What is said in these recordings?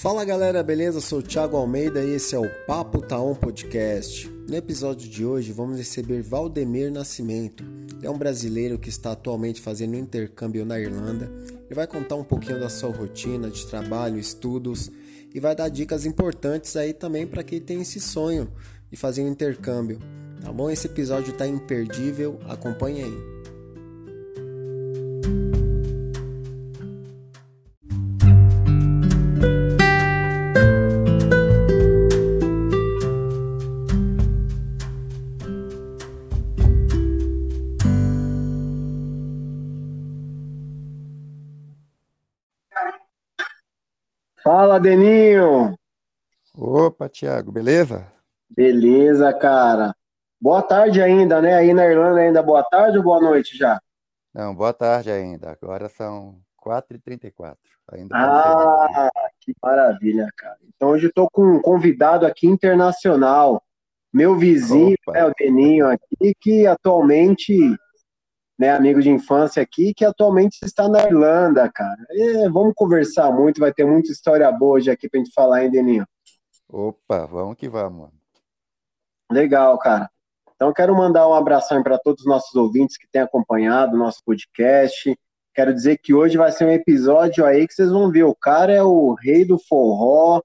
Fala galera, beleza? Sou o Thiago Almeida e esse é o Papo Taon Podcast. No episódio de hoje vamos receber Valdemir Nascimento. Ele é um brasileiro que está atualmente fazendo intercâmbio na Irlanda. Ele vai contar um pouquinho da sua rotina de trabalho, estudos e vai dar dicas importantes aí também para quem tem esse sonho de fazer um intercâmbio. Tá bom? Esse episódio está imperdível, acompanhe aí. Deninho! Opa, Thiago, beleza? Beleza, cara. Boa tarde ainda, né? Aí na Irlanda ainda boa tarde ou boa noite já? Não, boa tarde ainda. Agora são 4h34. Ainda tá ah, que maravilha, cara. Então hoje eu tô com um convidado aqui internacional. Meu vizinho, é o Deninho aqui, que atualmente né, amigo de infância aqui, que atualmente está na Irlanda, cara. E vamos conversar muito, vai ter muita história boa hoje aqui pra gente falar, hein, Deninho? Opa, vamos que vamos. Legal, cara. Então, quero mandar um abração para todos os nossos ouvintes que têm acompanhado o nosso podcast. Quero dizer que hoje vai ser um episódio aí que vocês vão ver. O cara é o rei do forró.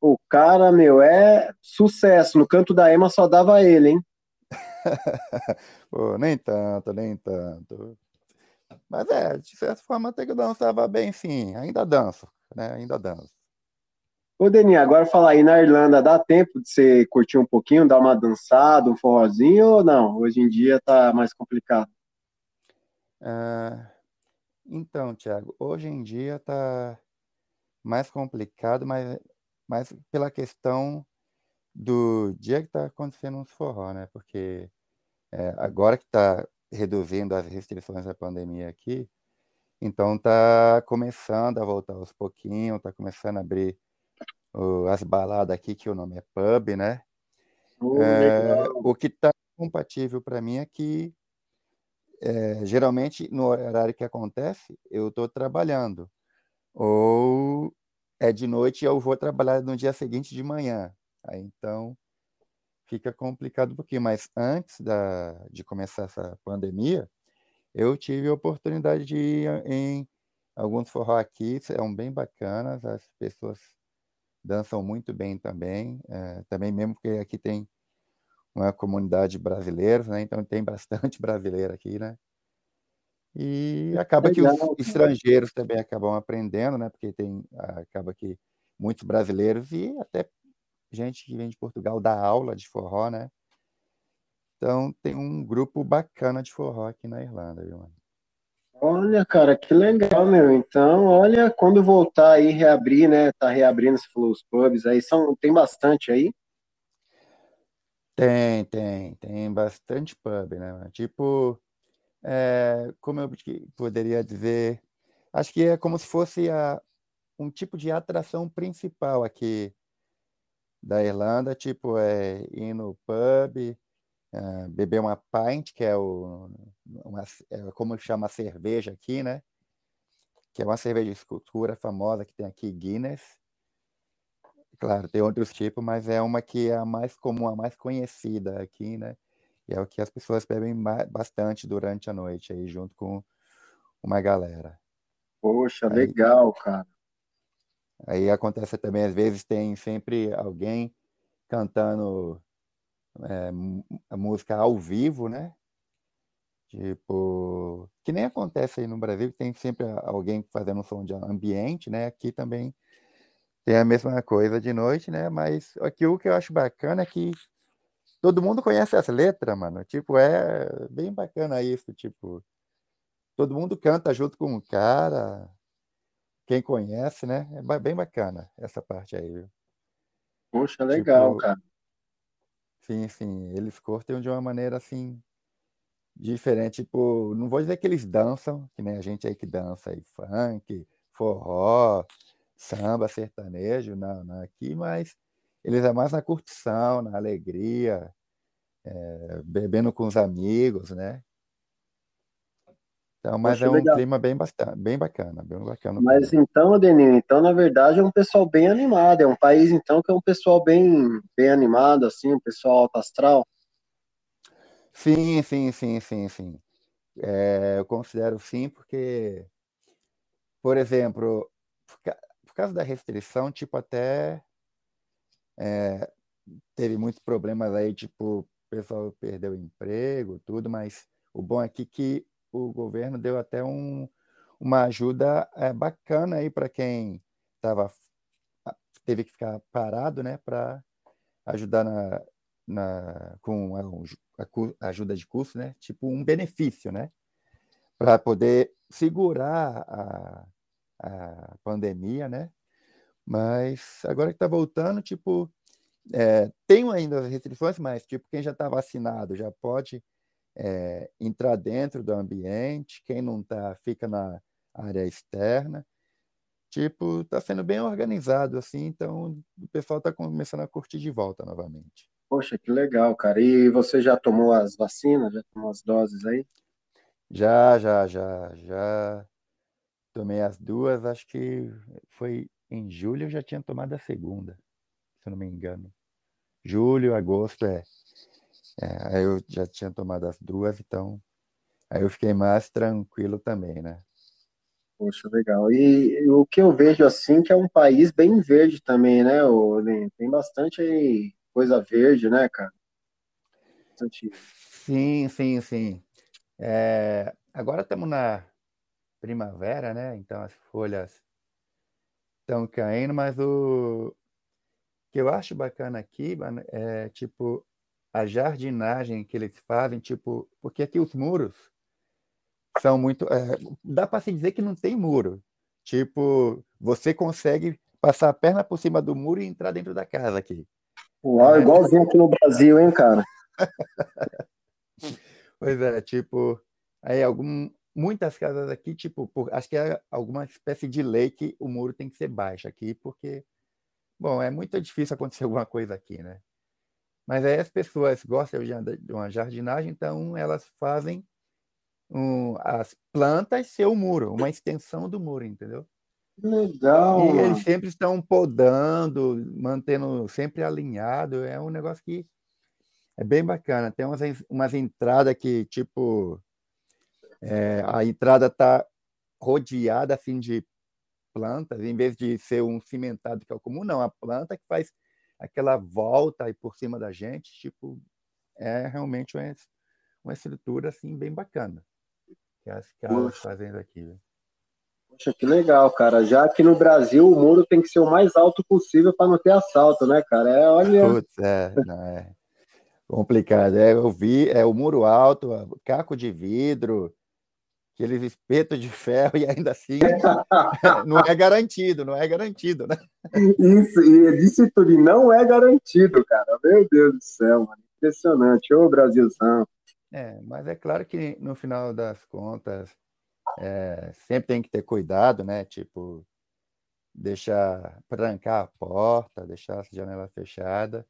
O cara, meu, é sucesso. No canto da Ema só dava ele, hein? Pô, nem tanto, nem tanto. Mas é, de certa forma até que eu dançava bem, sim. Ainda danço, né? Ainda danço. Ô, Denis, agora falar aí na Irlanda, dá tempo de você curtir um pouquinho, dar uma dançada, um forrozinho ou não? Hoje em dia tá mais complicado. Ah, então, Thiago, hoje em dia tá mais complicado, mas, mas pela questão do dia que está acontecendo uns forró, né? Porque é, agora que está reduzindo as restrições da pandemia aqui, então está começando a voltar aos pouquinhos, está começando a abrir uh, as baladas aqui, que o nome é pub, né? Oh, é, o que está compatível para mim é que é, geralmente no horário que acontece eu estou trabalhando ou é de noite eu vou trabalhar no dia seguinte de manhã Aí, então, fica complicado um pouquinho. Mas antes da, de começar essa pandemia, eu tive a oportunidade de ir em alguns forró aqui, são bem bacanas, as pessoas dançam muito bem também, é, também mesmo porque aqui tem uma comunidade brasileira, né? Então tem bastante brasileiro aqui, né? E acaba que os estrangeiros também acabam aprendendo, né? Porque tem acaba que muitos brasileiros e até gente que vem de Portugal dá aula de forró, né? Então tem um grupo bacana de forró aqui na Irlanda, viu, mano? Olha, cara, que legal, meu. Então, olha, quando voltar aí, reabrir, né? Tá reabrindo, você falou, os pubs aí, são, tem bastante aí? Tem, tem, tem bastante pub, né? Tipo, é, como eu poderia dizer, acho que é como se fosse a, um tipo de atração principal aqui da Irlanda, tipo, é ir no pub, uh, beber uma pint, que é, o, uma, é como chama a cerveja aqui, né? Que é uma cerveja de escultura famosa que tem aqui, Guinness. Claro, tem outros tipos, mas é uma que é a mais comum, a mais conhecida aqui, né? E é o que as pessoas bebem bastante durante a noite aí, junto com uma galera. Poxa, aí, legal, cara. Aí acontece também, às vezes, tem sempre alguém cantando é, música ao vivo, né? Tipo, que nem acontece aí no Brasil, tem sempre alguém fazendo um som de ambiente, né? Aqui também tem a mesma coisa de noite, né? Mas aqui o que eu acho bacana é que todo mundo conhece as letras, mano. Tipo, é bem bacana isso, tipo, todo mundo canta junto com o cara, quem conhece, né? É bem bacana essa parte aí, viu? Poxa, legal, tipo, cara. Sim, sim. Eles curtem de uma maneira assim diferente. Tipo, não vou dizer que eles dançam, que nem a gente aí que dança aí, funk, forró, samba, sertanejo, não, não aqui, mas eles é mais na curtição, na alegria, é, bebendo com os amigos, né? Então, mas Poxa, é um legal. clima bem, bastante, bem bacana, bem bacana. Mas então, Adenino, então na verdade é um pessoal bem animado, é um país então que é um pessoal bem, bem animado, assim, um pessoal alto astral. Sim, sim, sim, sim, sim. É, eu considero sim, porque, por exemplo, por causa da restrição, tipo, até é, teve muitos problemas aí, tipo, o pessoal perdeu o emprego, tudo, mas o bom aqui é que o governo deu até um, uma ajuda é, bacana aí para quem tava, teve que ficar parado, né, para ajudar na, na, com a, a, ajuda de custo, né, tipo um benefício, né, para poder segurar a, a pandemia, né, mas agora que está voltando, tipo, é, tem ainda as restrições, mas tipo, quem já está vacinado já pode é, entrar dentro do ambiente, quem não está fica na área externa. Tipo, está sendo bem organizado, assim, então o pessoal está começando a curtir de volta novamente. Poxa, que legal, cara. E você já tomou as vacinas? Já tomou as doses aí? Já, já, já, já tomei as duas, acho que foi em julho eu já tinha tomado a segunda, se eu não me engano. Julho, agosto, é. É, aí eu já tinha tomado as duas, então aí eu fiquei mais tranquilo também, né? Poxa, legal. E, o que eu vejo assim que é um país bem verde também, né? O, tem bastante coisa verde, né, cara? Bastante... Sim, sim, sim. É, agora estamos na primavera, né? Então as folhas estão caindo, mas o que eu acho bacana aqui é tipo a jardinagem que eles fazem, tipo, porque aqui os muros são muito. É, dá para se dizer que não tem muro. Tipo, você consegue passar a perna por cima do muro e entrar dentro da casa aqui. Uau, é. igualzinho aqui no Brasil, hein, cara? pois é, tipo, aí algum, muitas casas aqui, tipo, por, acho que é alguma espécie de lei que o muro tem que ser baixo aqui, porque, bom, é muito difícil acontecer alguma coisa aqui, né? Mas aí as pessoas gostam de uma jardinagem, então elas fazem um, as plantas ser o muro, uma extensão do muro, entendeu? Legal. E eles sempre estão podando, mantendo sempre alinhado. É um negócio que é bem bacana. Tem umas, umas entradas que, tipo, é, a entrada está rodeada assim de plantas, em vez de ser um cimentado que é o comum, não. A planta que faz aquela volta aí por cima da gente, tipo, é realmente uma, uma estrutura assim bem bacana que as caras fazendo aqui. Poxa, que legal, cara. Já que no Brasil o muro tem que ser o mais alto possível para não ter assalto, né, cara? É, olha. Putz, é, não, é complicado. É, eu vi, é o muro alto, caco de vidro, aqueles espetos de ferro e ainda assim não é garantido, não é garantido, né? Isso, e disse tudo, não é garantido, cara. Meu Deus do céu, mano. Impressionante, ô Brasilzão. É, mas é claro que no final das contas é, sempre tem que ter cuidado, né? Tipo, deixar trancar a porta, deixar a janela fechada,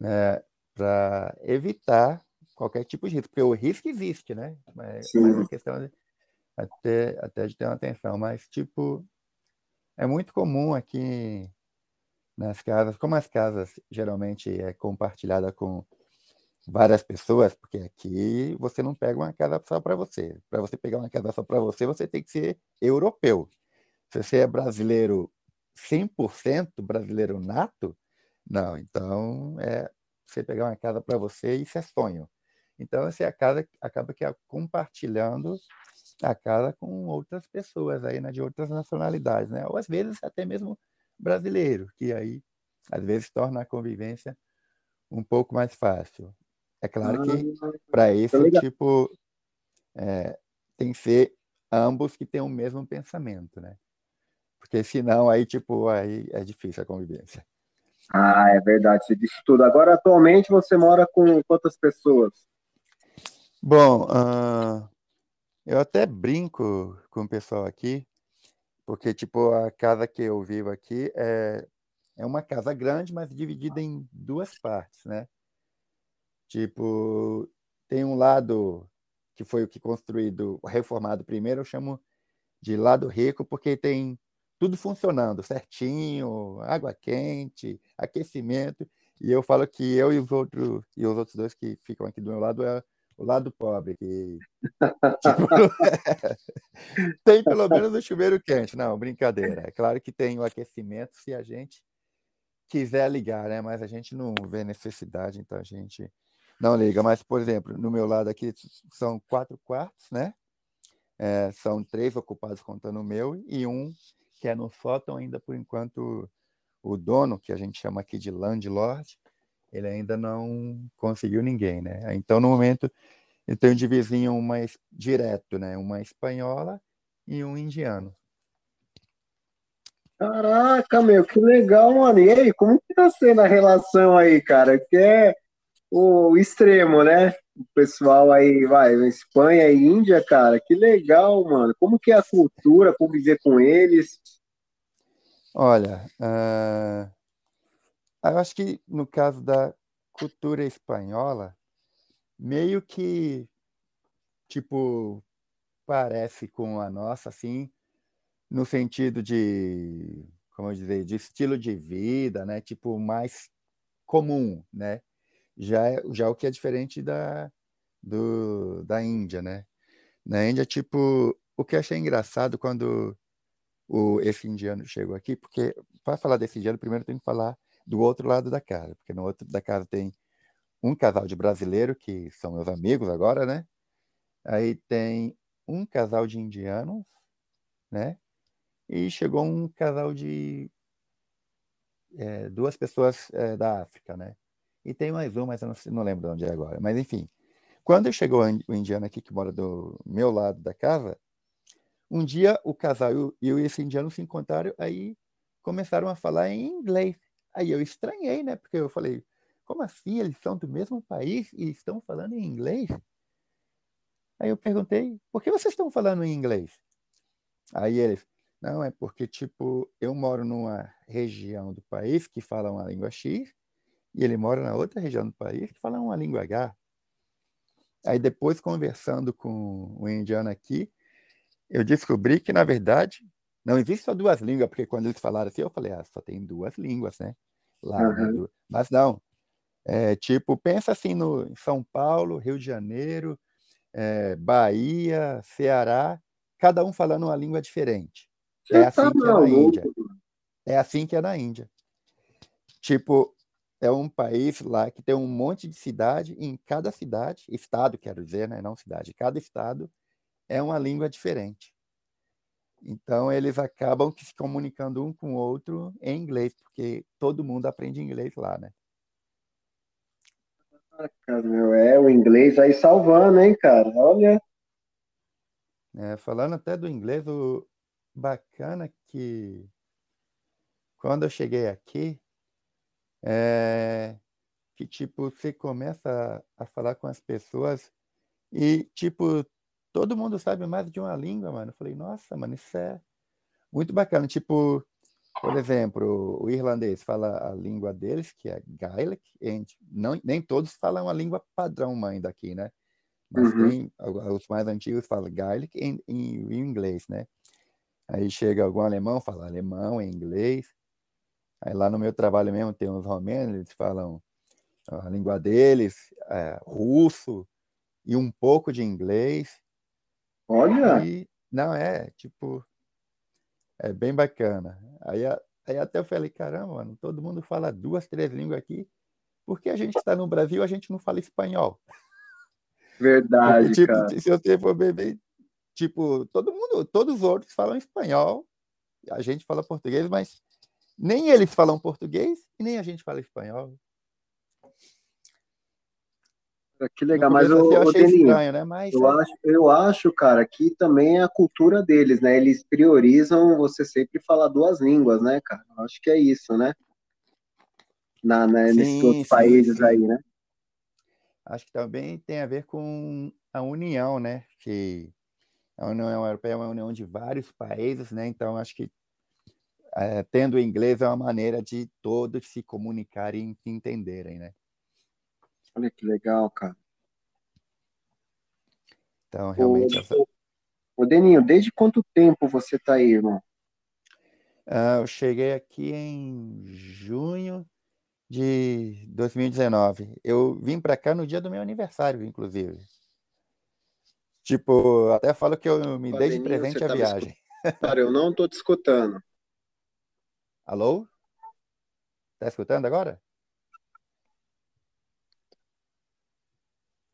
né? Para evitar qualquer tipo de risco, porque o risco existe, né? Mas, mas a questão é até, até de ter uma atenção, mas tipo é muito comum aqui nas casas, como as casas geralmente é compartilhada com várias pessoas, porque aqui você não pega uma casa só para você. Para você pegar uma casa só para você, você tem que ser europeu. Se você é brasileiro 100% brasileiro nato, não. Então, é você pegar uma casa para você, isso é sonho. Então, você acaba, acaba que compartilhando a casa com outras pessoas aí, né, de outras nacionalidades, né? Ou às vezes até mesmo brasileiro, que aí às vezes torna a convivência um pouco mais fácil. É claro que ah, para isso, tipo, é, tem que ser ambos que têm o mesmo pensamento, né? Porque senão aí, tipo, aí é difícil a convivência. Ah, é verdade, você disse tudo. Agora, atualmente, você mora com quantas pessoas? Bom, eu até brinco com o pessoal aqui, porque, tipo, a casa que eu vivo aqui é, é uma casa grande, mas dividida em duas partes, né? Tipo, tem um lado que foi o que construído, reformado primeiro, eu chamo de lado rico, porque tem tudo funcionando certinho, água quente, aquecimento, e eu falo que eu e os outros e os outros dois que ficam aqui do meu lado é o lado pobre, que tipo, tem pelo menos o chuveiro quente. Não, brincadeira. É claro que tem o aquecimento se a gente quiser ligar, né? Mas a gente não vê necessidade, então a gente não liga. Mas, por exemplo, no meu lado aqui são quatro quartos, né? É, são três ocupados contando o meu e um que é no sótão ainda por enquanto o dono, que a gente chama aqui de landlord, ele ainda não conseguiu ninguém, né? Então, no momento, eu tenho de vizinho uma direto, né? Uma espanhola e um indiano. Caraca, meu, que legal, mano. E aí, como que tá sendo a relação aí, cara? Que é o extremo, né? O pessoal aí, vai, Espanha e Índia, cara, que legal, mano. Como que é a cultura, conviver com eles? Olha, uh, eu acho que no caso da cultura espanhola, meio que, tipo, parece com a nossa, assim, no sentido de, como dizer, de estilo de vida, né? Tipo, mais comum, né? Já, é, já é o que é diferente da, do, da Índia, né? Na Índia, tipo, o que eu achei engraçado quando o, esse indiano chegou aqui, porque para falar desse indiano, primeiro tem que falar do outro lado da casa, porque no outro da casa tem um casal de brasileiro, que são meus amigos agora, né? Aí tem um casal de indianos, né? E chegou um casal de é, duas pessoas é, da África, né? E tem mais um, mas eu não, não lembro de onde é agora. Mas enfim, quando chegou o indiano aqui, que mora do meu lado da casa, um dia o casal e esse indiano se encontraram, aí começaram a falar em inglês. Aí eu estranhei, né? Porque eu falei, como assim? Eles são do mesmo país e estão falando em inglês? Aí eu perguntei, por que vocês estão falando em inglês? Aí eles, não, é porque, tipo, eu moro numa região do país que fala uma língua X e ele mora na outra região do país que fala uma língua H. Aí depois, conversando com o indiano aqui, eu descobri que, na verdade, não existe só duas línguas, porque quando eles falaram assim, eu falei, ah, só tem duas línguas, né? Lá, uhum. né? Mas não. É, tipo, pensa assim no em São Paulo, Rio de Janeiro, é, Bahia, Ceará, cada um falando uma língua diferente. é assim tá que é na Índia. É assim que é na Índia. Tipo, é um país lá que tem um monte de cidade, e em cada cidade, estado, quero dizer, né? não cidade, cada estado é uma língua diferente. Então, eles acabam se comunicando um com o outro em inglês, porque todo mundo aprende inglês lá, né? Caraca, meu, é o inglês aí salvando, hein, cara? Olha. É, falando até do inglês, o bacana que quando eu cheguei aqui, é, que tipo, você começa a, a falar com as pessoas e, tipo, todo mundo sabe mais de uma língua, mano. Eu falei, nossa, mano, isso é muito bacana. Tipo, por exemplo, o irlandês fala a língua deles, que é Gaelic, e não, nem todos falam a língua padrão ainda aqui, né? Mas uhum. tem, os mais antigos falam Gaelic em, em, em, inglês, né? Aí chega algum alemão, fala alemão em inglês. Aí lá no meu trabalho mesmo tem uns romenos, eles falam a língua deles, é, russo e um pouco de inglês. Olha! E, não, é, tipo, é bem bacana. Aí, aí até eu falei, caramba, mano, todo mundo fala duas, três línguas aqui, porque a gente está no Brasil, a gente não fala espanhol. Verdade, porque, tipo, cara. Se você for beber, tipo, todo mundo, todos os outros falam espanhol, a gente fala português, mas nem eles falam português e nem a gente fala espanhol. Que legal, mas eu, eu achei estranho, né? Mas, eu, é... acho, eu acho, cara, que também é a cultura deles, né? Eles priorizam você sempre falar duas línguas, né, cara? Eu acho que é isso, né? Na, né, sim, nesses outros sim, países sim. aí, né? Acho que também tem a ver com a união, né? Que a União Europeia é uma união de vários países, né? Então acho que é, tendo o inglês é uma maneira de todos se comunicarem e se entenderem, né? Olha que legal, cara. Então, realmente. Ô, essa... ô Deninho, desde quanto tempo você está aí, irmão? Uh, eu cheguei aqui em junho de 2019. Eu vim para cá no dia do meu aniversário, inclusive. Tipo, até falo que eu me dei de presente a viagem. Cara, eu não estou te escutando. Alô? Tá escutando agora?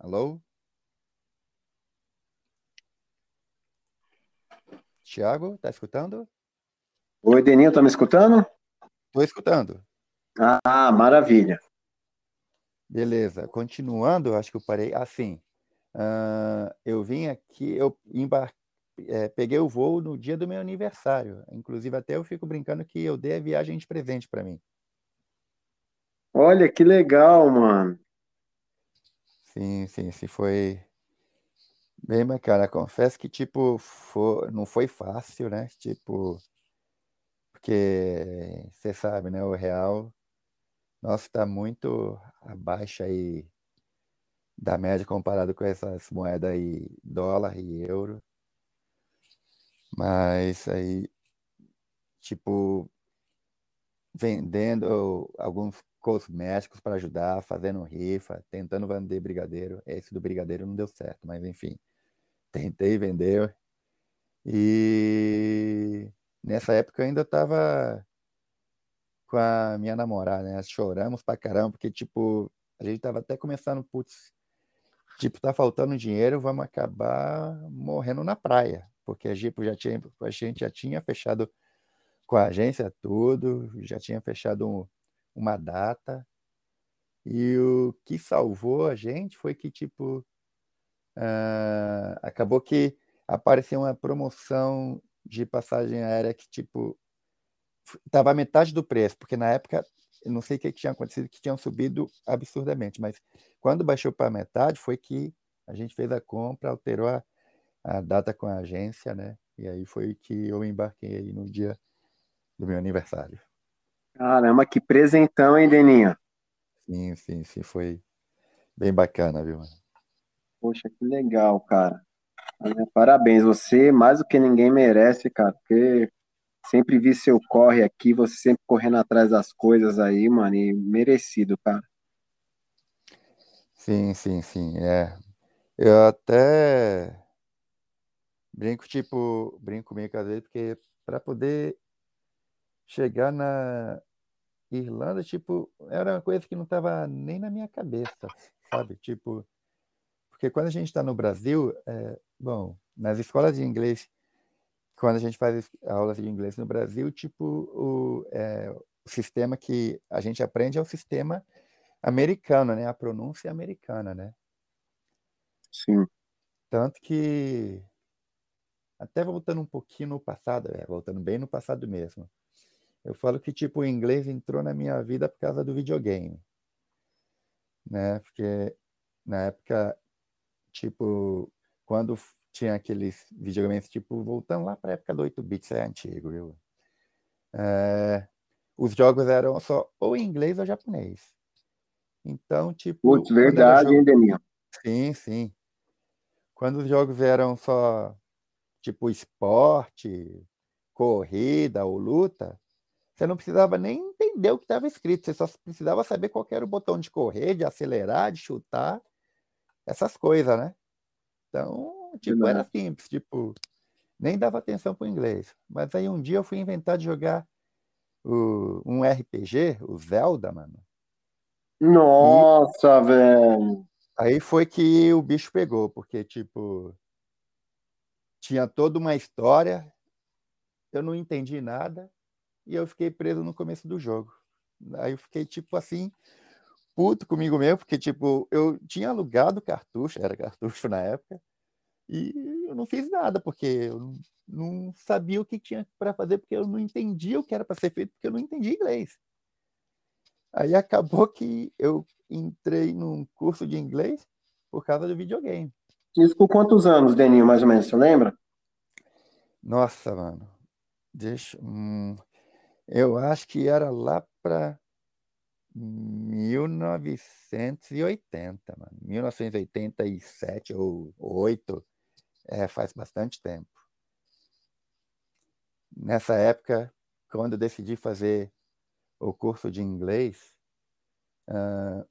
Alô? Tiago, tá escutando? Oi, Deninho, tá me escutando? Tô escutando. Ah, maravilha. Beleza. Continuando, acho que eu parei. Assim, eu vim aqui, eu embar... É, peguei o voo no dia do meu aniversário. Inclusive, até eu fico brincando que eu dei a viagem de presente para mim. Olha que legal, mano. Sim, sim, sim, foi bem bacana. Confesso que, tipo, não foi fácil, né? Tipo, porque você sabe, né? O real, nosso está muito abaixo aí da média comparado com essas moedas aí, dólar e euro. Mas aí, tipo, vendendo alguns cosméticos para ajudar, fazendo rifa, tentando vender brigadeiro. Esse do brigadeiro não deu certo, mas enfim, tentei vender. E nessa época eu ainda estava com a minha namorada, né? Choramos pra caramba, porque, tipo, a gente tava até começando, putz, tipo, tá faltando dinheiro, vamos acabar morrendo na praia, porque a Gipo já tinha, a gente já tinha fechado com a agência tudo, já tinha fechado um, uma data. E o que salvou a gente foi que, tipo, uh, acabou que apareceu uma promoção de passagem aérea que, tipo, estava metade do preço, porque na época, não sei o que tinha acontecido, que tinham subido absurdamente, mas quando baixou para metade foi que a gente fez a compra, alterou a, a data com a agência, né? E aí foi que eu embarquei aí no dia do meu aniversário. Caramba, que presentão, hein, Deninho? Sim, sim, sim, foi bem bacana, viu? Poxa, que legal, cara. Parabéns, você mais do que ninguém merece, cara, porque sempre vi seu corre aqui, você sempre correndo atrás das coisas aí, mano, e merecido, cara. Sim, sim, sim, é. Eu até brinco, tipo, brinco comigo às vezes, porque para poder chegar na Irlanda, tipo, era uma coisa que não estava nem na minha cabeça, sabe? Tipo, porque quando a gente está no Brasil, é, bom, nas escolas de inglês, quando a gente faz aulas de inglês no Brasil, tipo, o, é, o sistema que a gente aprende é o sistema americano, né? A pronúncia americana, né? Sim. Tanto que, até voltando um pouquinho no passado, é, voltando bem no passado mesmo, eu falo que, tipo, o inglês entrou na minha vida por causa do videogame, né? Porque na época, tipo, quando tinha aqueles videogames, tipo, voltando lá para a época do 8-bits, é antigo, viu? É, os jogos eram só ou inglês ou japonês. Então, tipo. Putz, verdade, jogo... hein? Sim, sim. Quando os jogos eram só, tipo, esporte, corrida ou luta, você não precisava nem entender o que estava escrito, você só precisava saber qual era o botão de correr, de acelerar, de chutar, essas coisas, né? Então, tipo, era simples, tipo, nem dava atenção para o inglês. Mas aí um dia eu fui inventar de jogar o, um RPG, o Zelda, mano. Nossa, e... velho! Aí foi que o bicho pegou, porque, tipo, tinha toda uma história, eu não entendi nada, e eu fiquei preso no começo do jogo. Aí eu fiquei, tipo, assim, puto comigo mesmo, porque, tipo, eu tinha alugado cartucho, era cartucho na época, e eu não fiz nada, porque eu não sabia o que tinha para fazer, porque eu não entendia o que era para ser feito, porque eu não entendia inglês. Aí acabou que eu entrei num curso de inglês por causa do videogame. Isso por quantos anos, Deninho, mais ou menos, você lembra? Nossa, mano. Deixa. Hum, eu acho que era lá para 1980, mano. 1987 ou 8. É, faz bastante tempo. Nessa época, quando eu decidi fazer o curso de inglês, uh,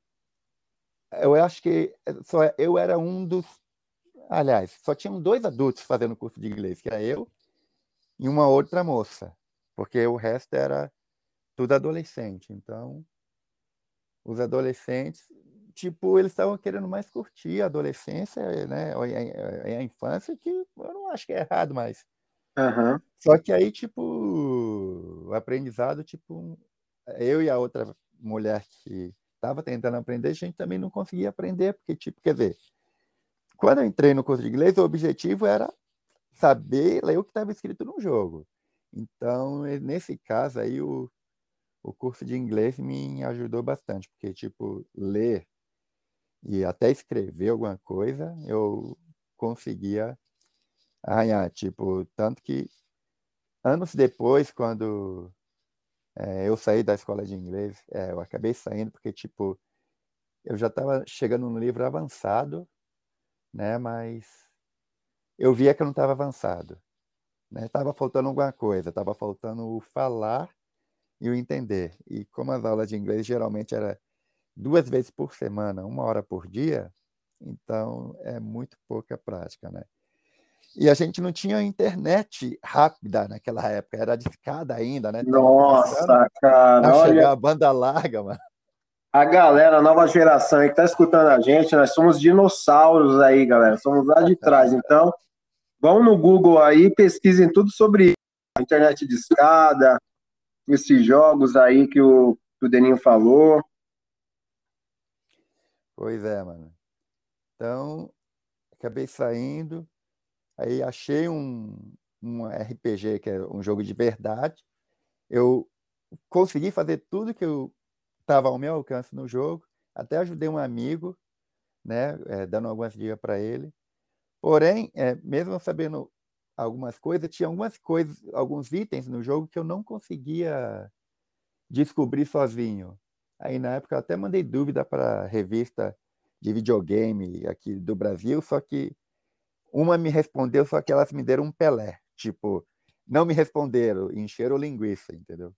eu acho que só eu era um dos. Aliás, só tinham dois adultos fazendo curso de inglês, que era eu e uma outra moça, porque o resto era tudo adolescente. Então, os adolescentes, tipo, eles estavam querendo mais curtir a adolescência, né, a, a, infância, que eu não acho que é errado, mas uhum. só que aí, tipo, o aprendizado, tipo, eu e a outra mulher que estava tentando aprender, a gente também não conseguia aprender, porque, tipo, quer dizer, quando eu entrei no curso de inglês, o objetivo era saber ler o que estava escrito no jogo. Então, nesse caso aí, o, o curso de inglês me ajudou bastante, porque, tipo, ler e até escrever alguma coisa, eu conseguia arranhar, tipo, tanto que anos depois, quando é, eu saí da escola de inglês, é, eu acabei saindo porque, tipo, eu já estava chegando no livro avançado, né? Mas eu via que eu não estava avançado, né? Tava faltando alguma coisa, tava faltando o falar e o entender. E como as aulas de inglês geralmente era duas vezes por semana, uma hora por dia, então é muito pouca prática, né? E a gente não tinha internet rápida naquela época, era discada ainda, né? Nossa, cara. A olha... a banda larga, mano. A galera, a nova geração aí que tá escutando a gente, nós somos dinossauros aí, galera. Somos lá de trás. Então, vão no Google aí, pesquisem tudo sobre a internet de escada, esses jogos aí que o, que o Deninho falou. Pois é, mano. Então, acabei saindo, Aí achei um, um RPG, que é um jogo de verdade. Eu consegui fazer tudo que eu estava ao meu alcance no jogo. Até ajudei um amigo, né, é, dando algumas dicas para ele. Porém, é, mesmo sabendo algumas coisas, tinha algumas coisas, alguns itens no jogo que eu não conseguia descobrir sozinho. Aí na época eu até mandei dúvida para a revista de videogame aqui do Brasil, só que uma me respondeu, só que elas me deram um Pelé. Tipo, não me responderam, encheram linguiça, entendeu?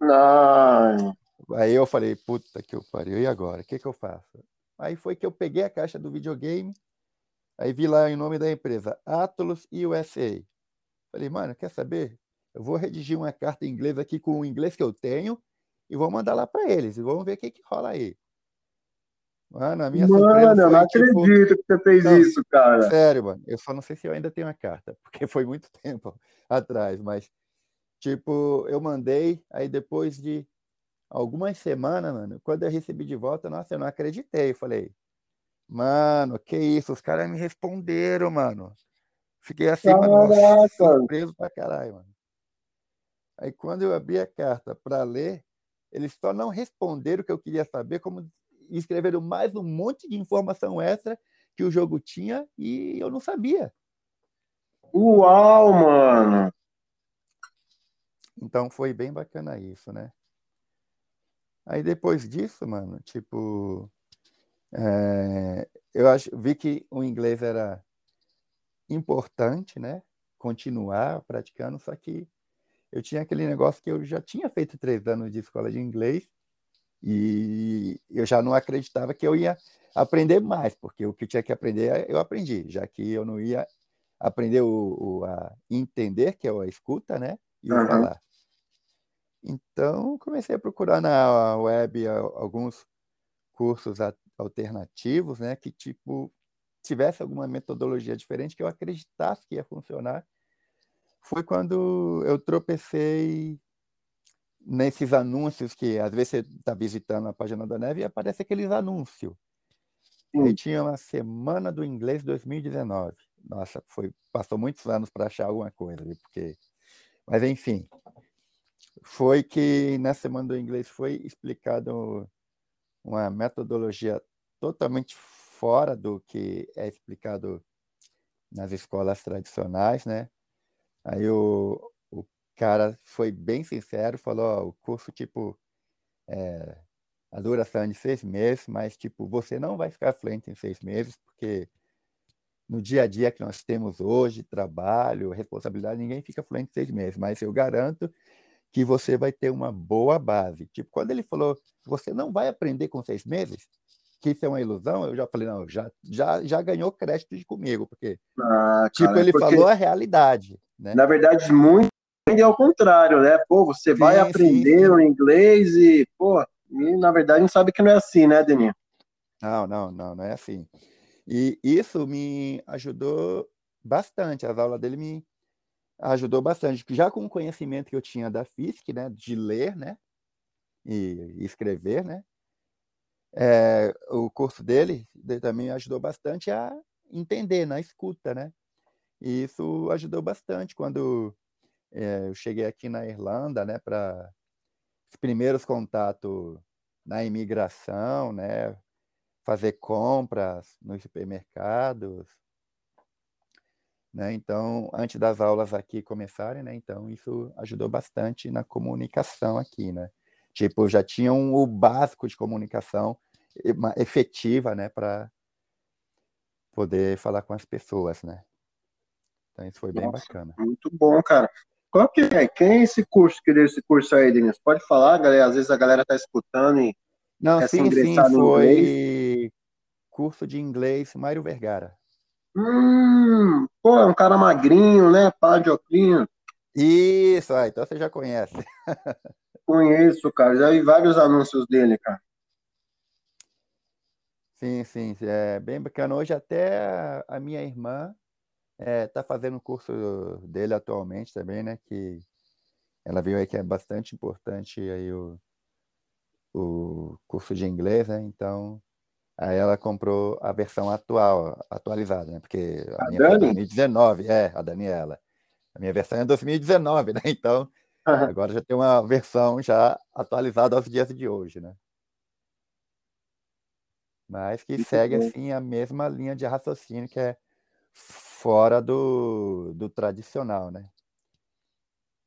Não. Aí eu falei, puta que eu pariu, e agora? O que, que eu faço? Aí foi que eu peguei a caixa do videogame, aí vi lá o nome da empresa, Atlas USA. Falei, mano, quer saber? Eu vou redigir uma carta em inglês aqui com o inglês que eu tenho e vou mandar lá para eles e vamos ver o que, que rola aí. Mano, a minha mano, surpresa eu não tipo... acredito que você fez não, isso, cara. Sério, mano. Eu só não sei se eu ainda tenho a carta, porque foi muito tempo atrás, mas tipo, eu mandei, aí depois de algumas semanas, mano, quando eu recebi de volta, nossa, eu não acreditei. Eu falei, mano, que isso? Os caras me responderam, mano. Fiquei assim, Caraca. mano, surpreso pra caralho, mano. Aí quando eu abri a carta para ler, eles só não responderam o que eu queria saber, como escreveram mais um monte de informação extra que o jogo tinha e eu não sabia. Uau, mano! Então foi bem bacana isso, né? Aí depois disso, mano, tipo, é, eu acho, vi que o inglês era importante, né? Continuar praticando, só que eu tinha aquele negócio que eu já tinha feito três anos de escola de inglês e eu já não acreditava que eu ia aprender mais, porque o que eu tinha que aprender eu aprendi, já que eu não ia aprender o, o a entender, que é a escuta, né? E o uhum. falar. Então, comecei a procurar na web alguns cursos alternativos, né? Que, tipo, tivesse alguma metodologia diferente que eu acreditasse que ia funcionar. Foi quando eu tropecei nesses anúncios que às vezes você está visitando a página da Neve e aparece aqueles anúncios. Sim. Aí tinha uma semana do inglês 2019. Nossa, foi passou muitos anos para achar alguma coisa, porque mas enfim, foi que na semana do inglês foi explicado uma metodologia totalmente fora do que é explicado nas escolas tradicionais, né? Aí o, cara foi bem sincero, falou, ó, o curso, tipo, é, a duração é de seis meses, mas, tipo, você não vai ficar fluente em seis meses, porque no dia a dia que nós temos hoje, trabalho, responsabilidade, ninguém fica fluente em seis meses, mas eu garanto que você vai ter uma boa base. Tipo, quando ele falou, você não vai aprender com seis meses, que isso é uma ilusão, eu já falei, não, já, já, já ganhou crédito de comigo, porque, ah, tipo, cara, ele porque, falou a realidade. Né? Na verdade, muito é ao contrário, né? Pô, você sim, vai aprender o inglês e, pô, e, na verdade, gente sabe que não é assim, né, Deninho? Não, não, não, não é assim. E isso me ajudou bastante. As aulas dele me ajudou bastante. Já com o conhecimento que eu tinha da FISC, né, de ler, né, e escrever, né, é, o curso dele, dele também ajudou bastante a entender na escuta, né. E isso ajudou bastante quando é, eu cheguei aqui na Irlanda, né, para os primeiros contatos na imigração, né, fazer compras nos supermercados, né? Então, antes das aulas aqui começarem, né? Então, isso ajudou bastante na comunicação aqui, né? Tipo, já tinham o básico de comunicação efetiva, né, para poder falar com as pessoas, né? Então, isso foi bem Nossa, bacana. Muito bom, cara. Qual que é? Quem é esse curso que deu esse curso aí, Denis? Pode falar, galera? Às vezes a galera tá escutando e não, quer sim, sim, foi inglês. curso de inglês Mário Vergara. Hum, pô, é um cara magrinho, né? Pá de óculos. Isso, ah, então você já conhece. Conheço, cara. Já vi vários anúncios dele, cara. Sim, sim, é bem bacana. Hoje até a minha irmã está é, tá fazendo o curso dele atualmente também, né? Que ela viu aí que é bastante importante aí o, o curso de inglês, né? Então, aí ela comprou a versão atual, atualizada, né? Porque a, a minha Dani? 2019, é, a Daniela. A minha versão é 2019, né? Então, agora já tem uma versão já atualizada aos dias de hoje, né? Mas que segue, assim, a mesma linha de raciocínio que é fora do, do tradicional, né?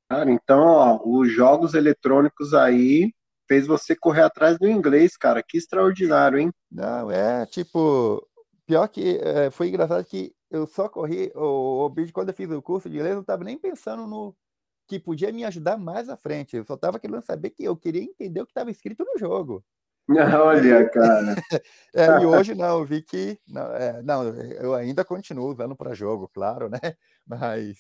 Cara, então, ó, os jogos eletrônicos aí fez você correr atrás do inglês, cara. Que extraordinário, hein? Não, é tipo. Pior que é, foi engraçado que eu só corri o, o vídeo quando eu fiz o curso de inglês, eu não estava nem pensando no que podia me ajudar mais à frente. Eu só estava querendo saber que eu queria entender o que estava escrito no jogo. Olha, cara. é, e hoje não, eu vi que. Não, é, não, eu ainda continuo usando para jogo, claro, né? Mas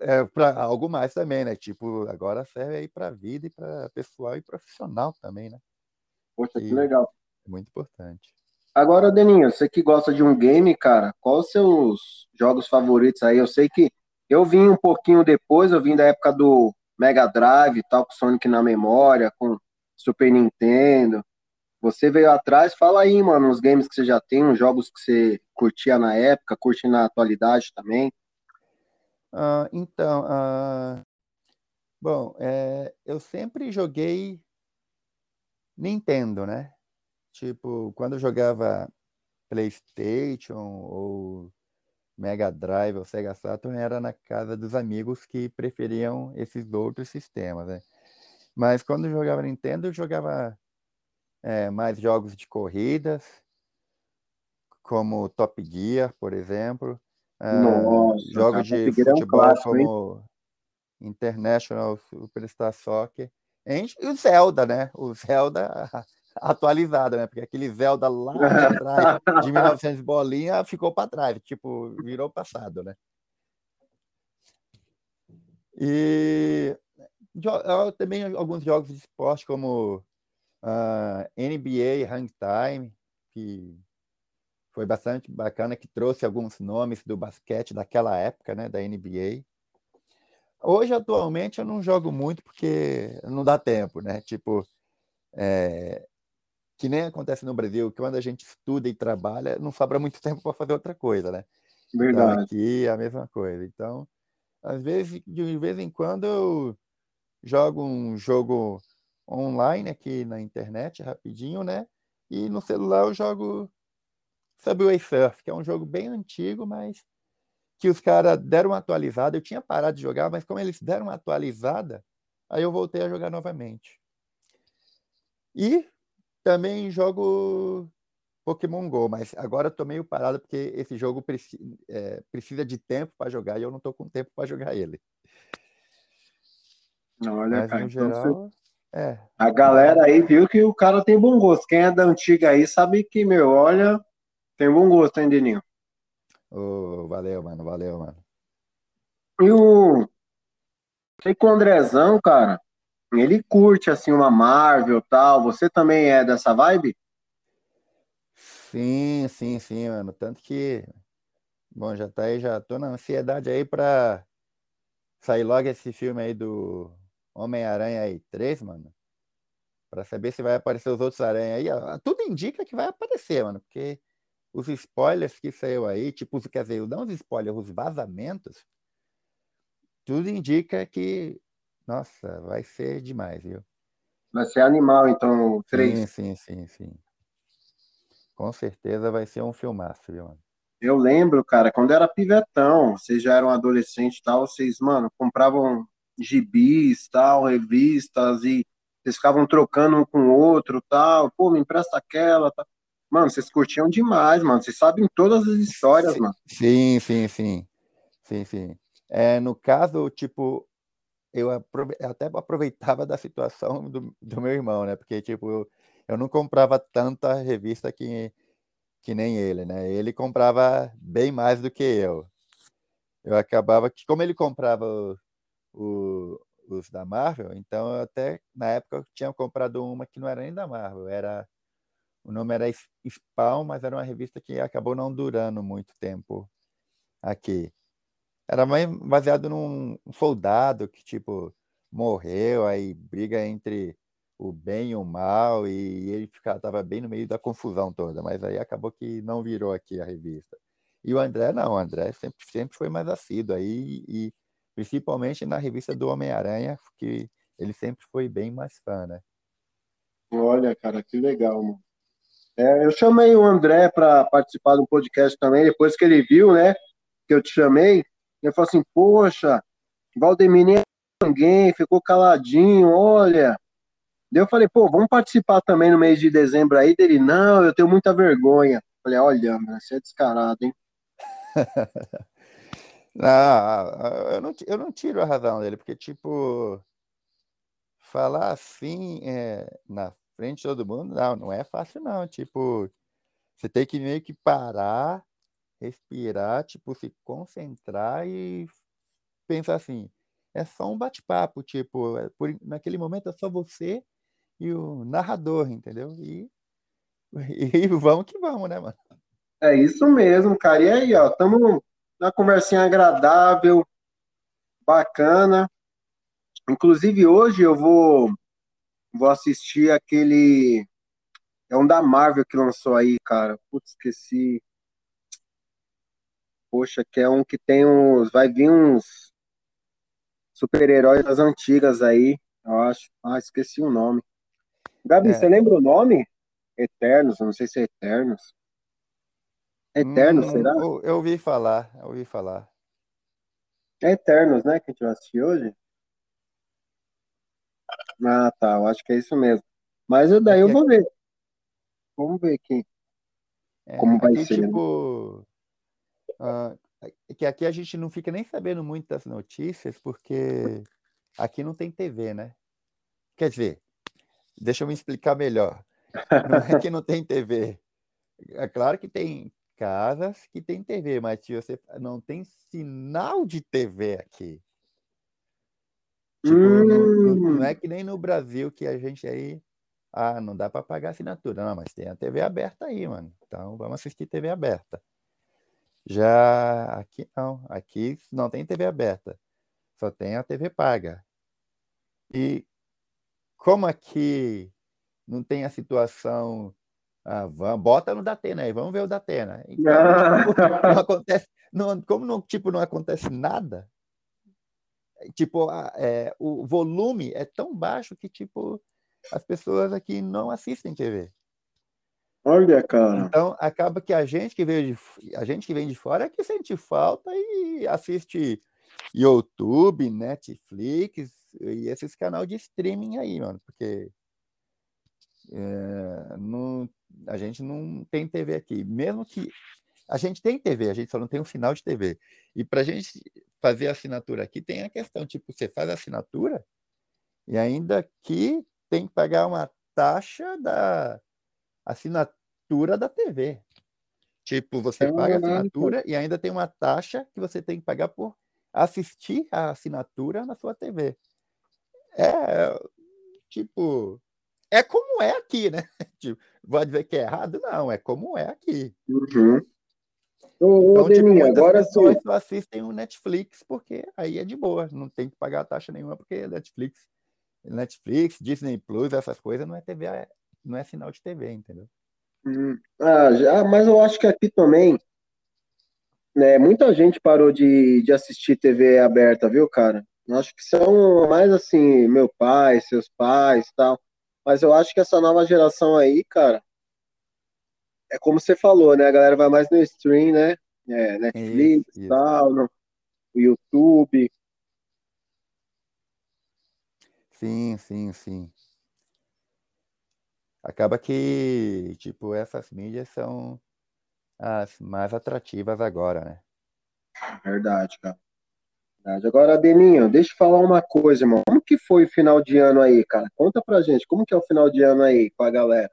é, para algo mais também, né? Tipo, agora serve aí para vida e para pessoal e profissional também, né? Poxa, que legal. Muito importante. Agora, Deninho, você que gosta de um game, cara, quais os seus jogos favoritos aí? Eu sei que eu vim um pouquinho depois, eu vim da época do Mega Drive e tal, com Sonic na memória, com Super Nintendo. Você veio atrás, fala aí, mano, os games que você já tem, os jogos que você curtia na época, curte na atualidade também. Uh, então, uh, bom, é, eu sempre joguei Nintendo, né? Tipo, quando eu jogava PlayStation ou Mega Drive ou Sega Saturn, era na casa dos amigos que preferiam esses outros sistemas, né? Mas quando eu jogava Nintendo, eu jogava é, mais jogos de corridas, como Top Gear, por exemplo. Nossa, jogos de futebol é um como? International Superstar Soccer. E o Zelda, né? O Zelda atualizado, né? Porque aquele Zelda lá atrás, de 1900 bolinha, ficou para trás, tipo, virou passado, né? E também alguns jogos de esporte como uh, NBA Hang Time, que foi bastante bacana, que trouxe alguns nomes do basquete daquela época, né, da NBA. Hoje, atualmente, eu não jogo muito porque não dá tempo, né? Tipo, é, que nem acontece no Brasil, que quando a gente estuda e trabalha, não sobra muito tempo para fazer outra coisa, né? Então, Verdade. Então, aqui é a mesma coisa. Então, às vezes, de vez em quando, eu jogo um jogo online aqui na internet, rapidinho, né? E no celular eu jogo Subway Surf, que é um jogo bem antigo, mas que os caras deram uma atualizada. Eu tinha parado de jogar, mas como eles deram uma atualizada, aí eu voltei a jogar novamente. E também jogo Pokémon Go, mas agora tô meio parado porque esse jogo preci é, precisa de tempo para jogar e eu não tô com tempo para jogar ele. Olha, mas, cara, no então geral, você... é. A galera aí viu que o cara tem bom gosto. Quem é da antiga aí sabe que, meu, olha, tem bom gosto, hein, Deninho? Oh, valeu, mano, valeu, mano. E o. Sei que o Andrezão, cara, ele curte assim uma Marvel tal. Você também é dessa vibe? Sim, sim, sim, mano. Tanto que, bom, já tá aí, já tô na ansiedade aí pra sair logo esse filme aí do Homem-Aranha aí 3, mano. Pra saber se vai aparecer os outros aranha aí. Tudo indica que vai aparecer, mano, porque os spoilers que saiu aí, tipo, quer dizer, não os spoilers, os vazamentos, tudo indica que, nossa, vai ser demais, viu? Vai ser animal, então, três. Sim, sim, sim, sim. Com certeza vai ser um filmaço, viu, mano? Eu lembro, cara, quando era pivetão, vocês já eram adolescentes e tal, vocês, mano, compravam gibis, tal, revistas, e vocês ficavam trocando um com o outro, tal, pô, me empresta aquela, tal. Mano, vocês curtiam demais, mano, vocês sabem todas as histórias, sim, mano. Sim, sim, sim, sim, sim. É, no caso, tipo, eu até aproveitava da situação do, do meu irmão, né, porque, tipo, eu, eu não comprava tanta revista que, que nem ele, né? Ele comprava bem mais do que eu. Eu acabava que, como ele comprava o, o, os da Marvel, então eu até na época eu tinha comprado uma que não era nem da Marvel, era o nome era Spawn, mas era uma revista que acabou não durando muito tempo aqui. Era mais baseado num soldado que tipo morreu, aí briga entre o bem e o mal, e ele estava bem no meio da confusão toda, mas aí acabou que não virou aqui a revista. E o André não, o André sempre, sempre foi mais assíduo aí, e principalmente na revista do Homem-Aranha, que ele sempre foi bem mais fã, né? Olha, cara, que legal, mano. É, eu chamei o André para participar do podcast também, depois que ele viu, né, que eu te chamei, ele falou assim, poxa, Valdemir nem é ninguém, ficou caladinho, olha, Daí eu falei, pô, vamos participar também no mês de dezembro aí dele. Não, eu tenho muita vergonha. Falei, olha, você é descarado, hein? não, eu não, eu não tiro a razão dele, porque, tipo, falar assim é, na frente de todo mundo, não, não é fácil, não. Tipo, você tem que meio que parar, respirar, tipo, se concentrar e pensar assim. É só um bate-papo, tipo, é, por, naquele momento é só você e o narrador, entendeu? E, e vamos que vamos, né, mano? É isso mesmo, cara. E aí, ó, estamos na conversinha agradável, bacana. Inclusive, hoje eu vou, vou assistir aquele. É um da Marvel que lançou aí, cara. Putz, esqueci. Poxa, que é um que tem uns. Vai vir uns super-heróis das antigas aí, eu acho. Ah, esqueci o nome. Gabi, é. você lembra o nome? Eternos, não sei se é Eternos. Eternos, hum, será? Eu, eu ouvi falar, eu ouvi falar. É Eternos, né, que a gente vai assistir hoje? Ah, tá, eu acho que é isso mesmo. Mas eu, daí aqui, eu vou ver. Vamos ver aqui. É, como vai aqui, ser. Né? Tipo, uh, que aqui a gente não fica nem sabendo muito das notícias, porque aqui não tem TV, né? Quer dizer, Deixa eu me explicar melhor. Não é que não tem TV. É claro que tem casas que tem TV, mas se você não tem sinal de TV aqui. Tipo, hum. não, não, é hum. que nem no Brasil que a gente aí. Ah, não dá para pagar assinatura. Não, mas tem a TV aberta aí, mano. Então vamos assistir TV aberta. Já aqui não. Aqui não tem TV aberta. Só tem a TV paga. E como aqui não tem a situação. Ah, vamos, bota no Datena aí, vamos ver o Datena. Então, tipo, não acontece, não, como não, tipo, não acontece nada, tipo, é, o volume é tão baixo que, tipo, as pessoas aqui não assistem TV. Olha, cara. Então, acaba que a gente que veio de, a gente que vem de fora é que sente falta e assiste YouTube, Netflix, e esses canal de streaming aí, mano, porque é, não, a gente não tem TV aqui. Mesmo que a gente tem TV, a gente só não tem um sinal de TV. E para a gente fazer assinatura aqui, tem a questão, tipo, você faz a assinatura e ainda que tem que pagar uma taxa da assinatura da TV. Tipo, você é paga a assinatura e ainda tem uma taxa que você tem que pagar por assistir a assinatura na sua TV. É, tipo, é como é aqui, né? Tipo, vai dizer que é errado? Não, é como é aqui. Uhum. Ô, então, tipo, muitas agora pessoas só assistem o Netflix porque aí é de boa, não tem que pagar taxa nenhuma porque Netflix, Netflix, Disney Plus, essas coisas não é TV, não é sinal de TV, entendeu? Hum, ah, já, mas eu acho que aqui também, né, muita gente parou de, de assistir TV aberta, viu, cara? Eu acho que são mais assim, meu pai, seus pais, tal. Mas eu acho que essa nova geração aí, cara, é como você falou, né? A galera vai mais no stream, né? É, Netflix e tal, no YouTube. Sim, sim, sim. Acaba que, tipo, essas mídias são as mais atrativas agora, né? Verdade, cara. Verdade. Agora, Beninho, deixa eu falar uma coisa, irmão. Como que foi o final de ano aí, cara? Conta pra gente, como que é o final de ano aí com a galera?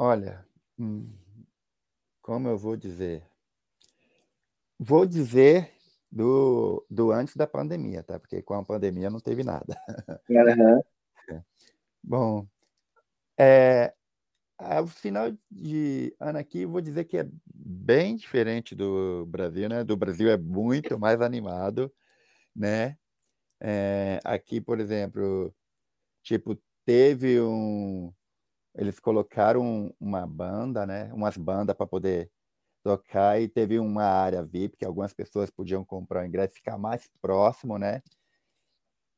Olha, hum, como eu vou dizer? Vou dizer do, do antes da pandemia, tá? Porque com a pandemia não teve nada. Uhum. Bom, é, o final de ano aqui, vou dizer que é bem diferente do Brasil, né? Do Brasil é muito mais animado, né? É, aqui, por exemplo, tipo, teve um, eles colocaram uma banda, né? Umas bandas para poder tocar e teve uma área VIP que algumas pessoas podiam comprar o ingresso e ficar mais próximo, né?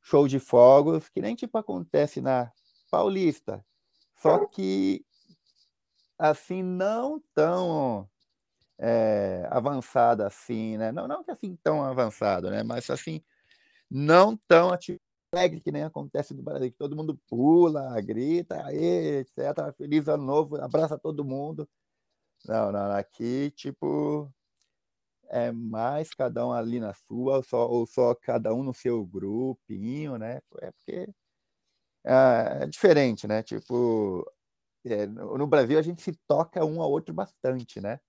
Show de fogos, que nem tipo acontece na Paulista, só que assim não tão é, avançada assim, né? Não, não que assim tão avançado, né? Mas assim não tão ativo alegre que nem acontece no Brasil, que todo mundo pula, grita, aí, etc. Feliz ano novo, abraça todo mundo. Não, não, aqui, tipo, é mais cada um ali na sua, ou só, ou só cada um no seu grupinho, né? É porque é, é diferente, né? Tipo, é, no Brasil a gente se toca um ao outro bastante, né?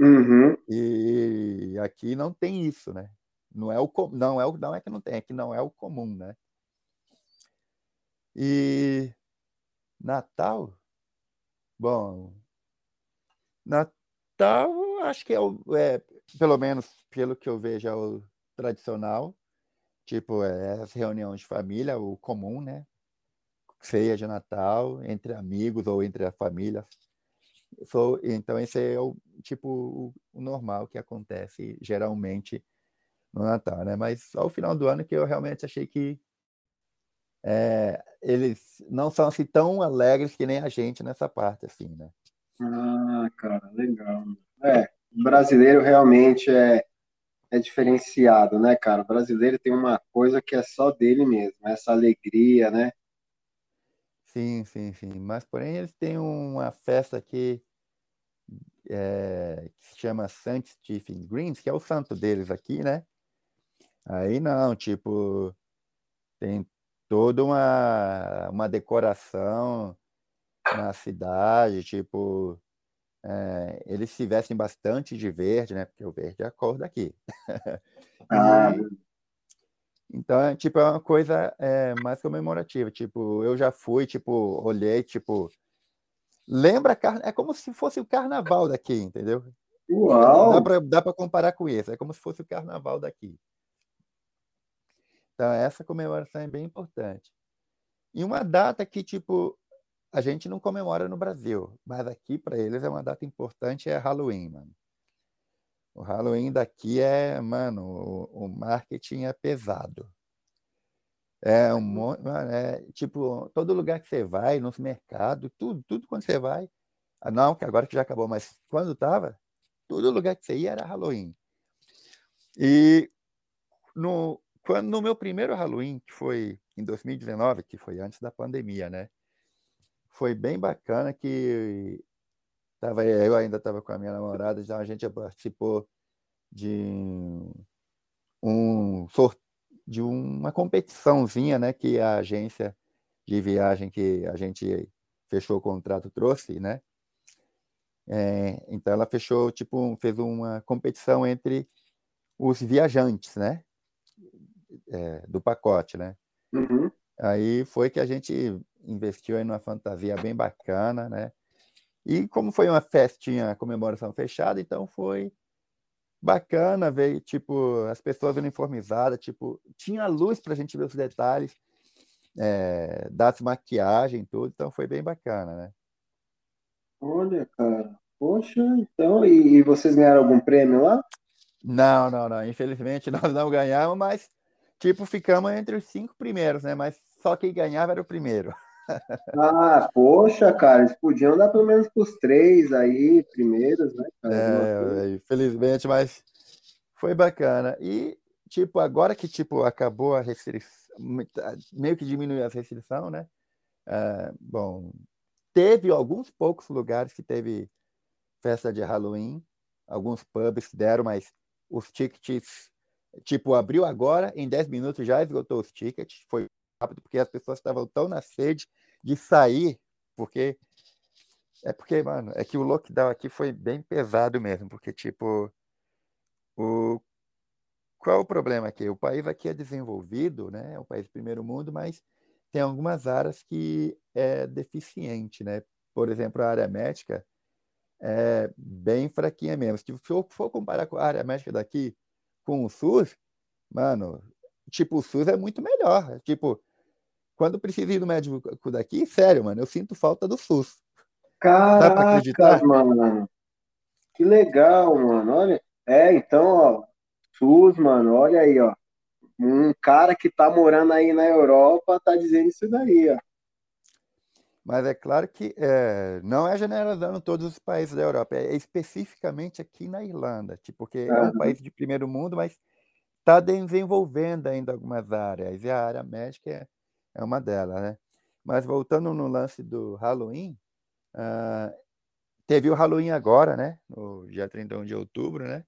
Uhum. E aqui não tem isso, né? Não é o não é o não é que não tem, é que não é o comum, né? E Natal, bom, Natal acho que é, o, é pelo menos pelo que eu vejo é o tradicional, tipo é as reuniões de família, o comum, né? Ceia de Natal entre amigos ou entre a família. So, então esse é o tipo o, o normal que acontece geralmente no Natal, né? Mas ao final do ano que eu realmente achei que é, eles não são assim tão alegres que nem a gente nessa parte, assim, né? Ah, cara, legal. É, o brasileiro realmente é, é diferenciado, né, cara? O brasileiro tem uma coisa que é só dele mesmo, essa alegria, né? Sim, sim, sim. Mas, porém, eles têm uma festa aqui é, que se chama St. Stephen Greens, que é o santo deles aqui, né? Aí não, tipo, tem toda uma, uma decoração na cidade, tipo, é, eles se vestem bastante de verde, né? Porque o verde é a cor daqui. Ah. então, é, tipo, é uma coisa é, mais comemorativa. Tipo, eu já fui, tipo, olhei, tipo, lembra, é como se fosse o carnaval daqui, entendeu? Uau! Dá para comparar com isso, é como se fosse o carnaval daqui. Então, essa comemoração é bem importante. E uma data que, tipo, a gente não comemora no Brasil, mas aqui para eles é uma data importante, é Halloween, mano. O Halloween daqui é, mano, o, o marketing é pesado. É um monte, é, tipo, todo lugar que você vai, nos mercados, tudo, tudo quando você vai. Ah, não, que agora que já acabou, mas quando tava, todo lugar que você ia era Halloween. E no, quando no meu primeiro Halloween, que foi em 2019, que foi antes da pandemia, né? foi bem bacana que tava, eu ainda estava com a minha namorada, já a gente participou de um de uma competiçãozinha, né, que a agência de viagem que a gente fechou o contrato trouxe, né? É, então ela fechou, tipo, fez uma competição entre os viajantes, né? É, do pacote, né? Uhum. Aí foi que a gente investiu em uma fantasia bem bacana, né? E como foi uma festinha, comemoração fechada, então foi bacana ver, tipo, as pessoas uniformizadas, tipo, tinha luz para a gente ver os detalhes é, das maquiagens tudo, então foi bem bacana, né? Olha, cara, poxa, então, e, e vocês ganharam algum prêmio lá? Não, não, não, infelizmente nós não ganhamos, mas, tipo, ficamos entre os cinco primeiros, né? Mas só quem ganhava era o primeiro. Ah, poxa, cara, eles podiam dar pelo menos para os três aí, primeiros, né? Cara, é, infelizmente, mas foi bacana. E, tipo, agora que, tipo, acabou a restrição, meio que diminuiu a restrição, né? Uh, bom, teve alguns poucos lugares que teve festa de Halloween, alguns pubs que deram, mas os tickets, tipo, abriu agora, em 10 minutos já esgotou os tickets, foi rápido, porque as pessoas estavam tão na sede de sair, porque é porque, mano, é que o lockdown aqui foi bem pesado mesmo, porque tipo o qual o problema aqui? O país aqui é desenvolvido, né? É um país primeiro mundo, mas tem algumas áreas que é deficiente, né? Por exemplo, a área médica é bem fraquinha mesmo. Se for comparar com a área médica daqui com o SUS, mano, tipo, o SUS é muito melhor. Tipo, quando preciso ir no médico daqui, sério, mano, eu sinto falta do SUS. Caraca, mano. Que legal, mano. Olha, é, então, ó, SUS, mano, olha aí, ó. Um cara que tá morando aí na Europa tá dizendo isso daí, ó. Mas é claro que é, não é generalizando todos os países da Europa, é especificamente aqui na Irlanda, tipo, porque é um país de primeiro mundo, mas está desenvolvendo ainda algumas áreas, e a área médica é, é uma delas, né? Mas voltando no lance do Halloween, uh, teve o Halloween agora, né? No dia 31 de outubro, né?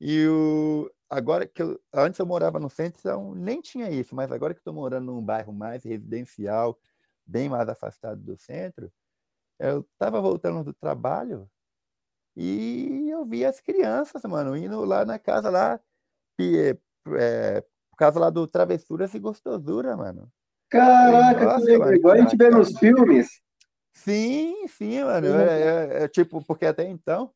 E o, agora que eu, antes eu morava no centro, então nem tinha isso, mas agora que estou morando num bairro mais residencial, bem mais afastado do centro, eu estava voltando do trabalho e eu vi as crianças, mano, indo lá na casa lá, é, casa lá do Travessuras e Gostosura, mano. Caraca, Nossa, que legal. Igual a gente vê nos filmes. Sim, sim, mano. É, é, é, tipo, porque até então,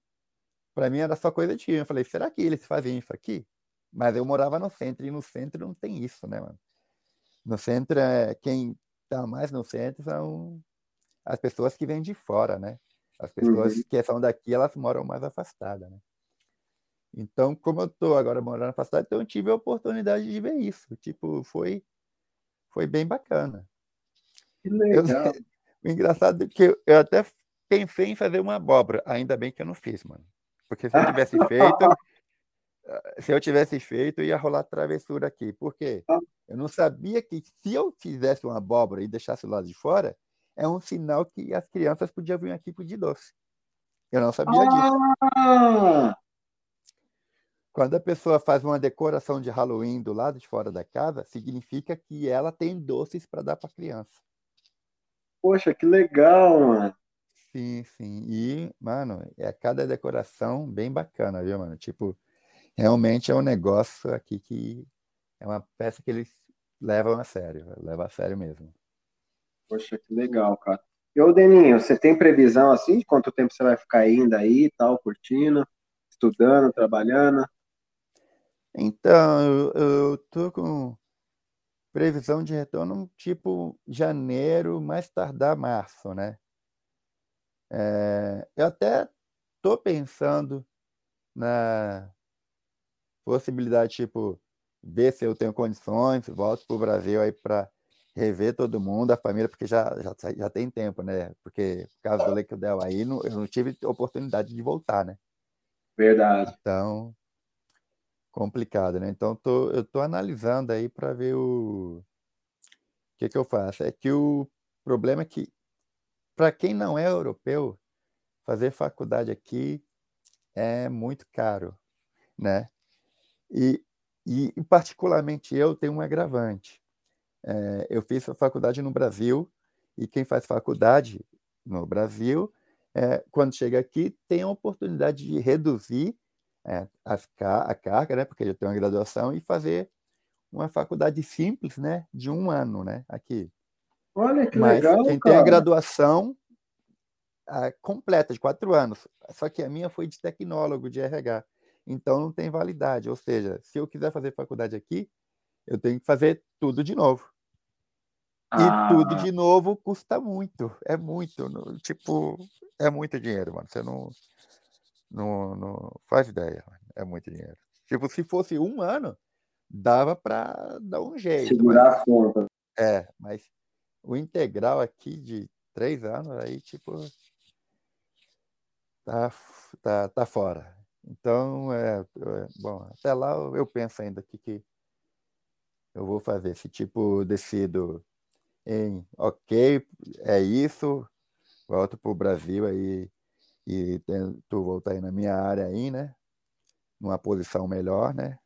para mim era só coisa de Eu falei, será que eles fazem isso aqui? Mas eu morava no centro, e no centro não tem isso, né, mano? No centro, é, quem tá mais no centro são as pessoas que vêm de fora, né? As pessoas uhum. que são daqui, elas moram mais afastadas, né? Então, como eu tô agora morando afastado, então eu tive a oportunidade de ver isso. Tipo, foi foi bem bacana. Que legal. Eu, o engraçado é que eu até pensei em fazer uma abóbora, ainda bem que eu não fiz, mano. Porque se eu tivesse feito, se eu tivesse feito, ia rolar travessura aqui. Por quê? Ah. Eu não sabia que se eu fizesse uma abóbora e deixasse o lado de fora, é um sinal que as crianças podiam vir aqui pedir doce. Eu não sabia ah. disso. Quando a pessoa faz uma decoração de Halloween do lado de fora da casa, significa que ela tem doces para dar para a criança. Poxa, que legal, mano. Sim, sim. E, mano, é cada decoração bem bacana, viu, mano? Tipo, realmente é um negócio aqui que é uma peça que eles levam a sério, levam a sério mesmo. Poxa, que legal, cara. E ô, Deninho, você tem previsão assim de quanto tempo você vai ficar ainda aí, tal, curtindo, estudando, trabalhando? Então, eu, estou tô com previsão de retorno tipo janeiro, mais tardar março, né? É, eu até tô pensando na possibilidade, tipo, ver se eu tenho condições, volto para o Brasil aí para rever todo mundo, a família, porque já, já, já tem tempo, né? Porque por causa do Lake Del aí, não, eu não tive oportunidade de voltar, né? Verdade. Então, complicado, né? Então tô, eu tô analisando aí para ver o... o que que eu faço. É que o problema é que para quem não é europeu, fazer faculdade aqui é muito caro, né? E, e particularmente eu tenho um agravante. É, eu fiz a faculdade no Brasil e quem faz faculdade no Brasil, é, quando chega aqui, tem a oportunidade de reduzir é, as, a carga, né? Porque eu tenho uma graduação e fazer uma faculdade simples, né? De um ano, né? Aqui. Olha que Mas legal. Quem cara. tem a graduação a, completa de quatro anos, só que a minha foi de tecnólogo de RH, então não tem validade. Ou seja, se eu quiser fazer faculdade aqui, eu tenho que fazer tudo de novo. Ah. E tudo de novo custa muito, é muito, tipo, é muito dinheiro, mano. Você não, não, não faz ideia, é muito dinheiro. Tipo, se fosse um ano, dava para dar um jeito. Segurar mas, a conta. É, mas o integral aqui de três anos, aí, tipo, tá, tá, tá fora. Então, é, é bom, até lá eu penso ainda o que, que eu vou fazer. Se, tipo, decido em, ok, é isso, volto para o Brasil aí e tento voltar aí na minha área aí, né? Numa posição melhor, né?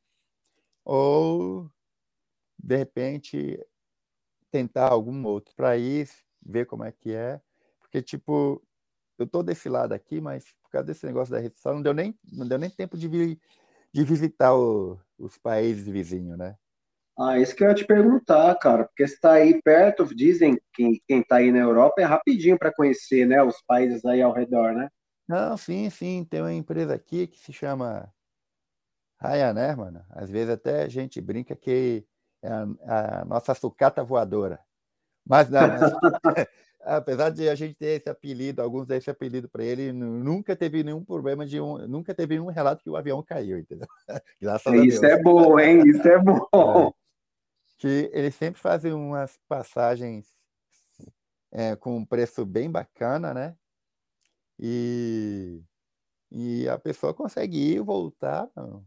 Ou, de repente, tentar algum outro país, ver como é que é. Porque, tipo, eu tô desse lado aqui, mas por causa desse negócio da restrição, não deu nem, não deu nem tempo de, vir, de visitar o, os países vizinhos, né? Ah, isso que eu ia te perguntar, cara, porque está aí perto, dizem que quem está aí na Europa é rapidinho para conhecer, né, os países aí ao redor, né? Não, sim, sim, tem uma empresa aqui que se chama Ryanair, mano. Às vezes até a gente brinca que é a, a nossa sucata voadora. Mas não, mas, apesar de a gente ter esse apelido, alguns desse esse apelido para ele, nunca teve nenhum problema de um, nunca teve nenhum relato que o avião caiu, entendeu? Graças Isso é bom, hein? Isso é bom. É, que eles sempre fazem umas passagens é, com um preço bem bacana, né? E, e a pessoa consegue ir e voltar. Não.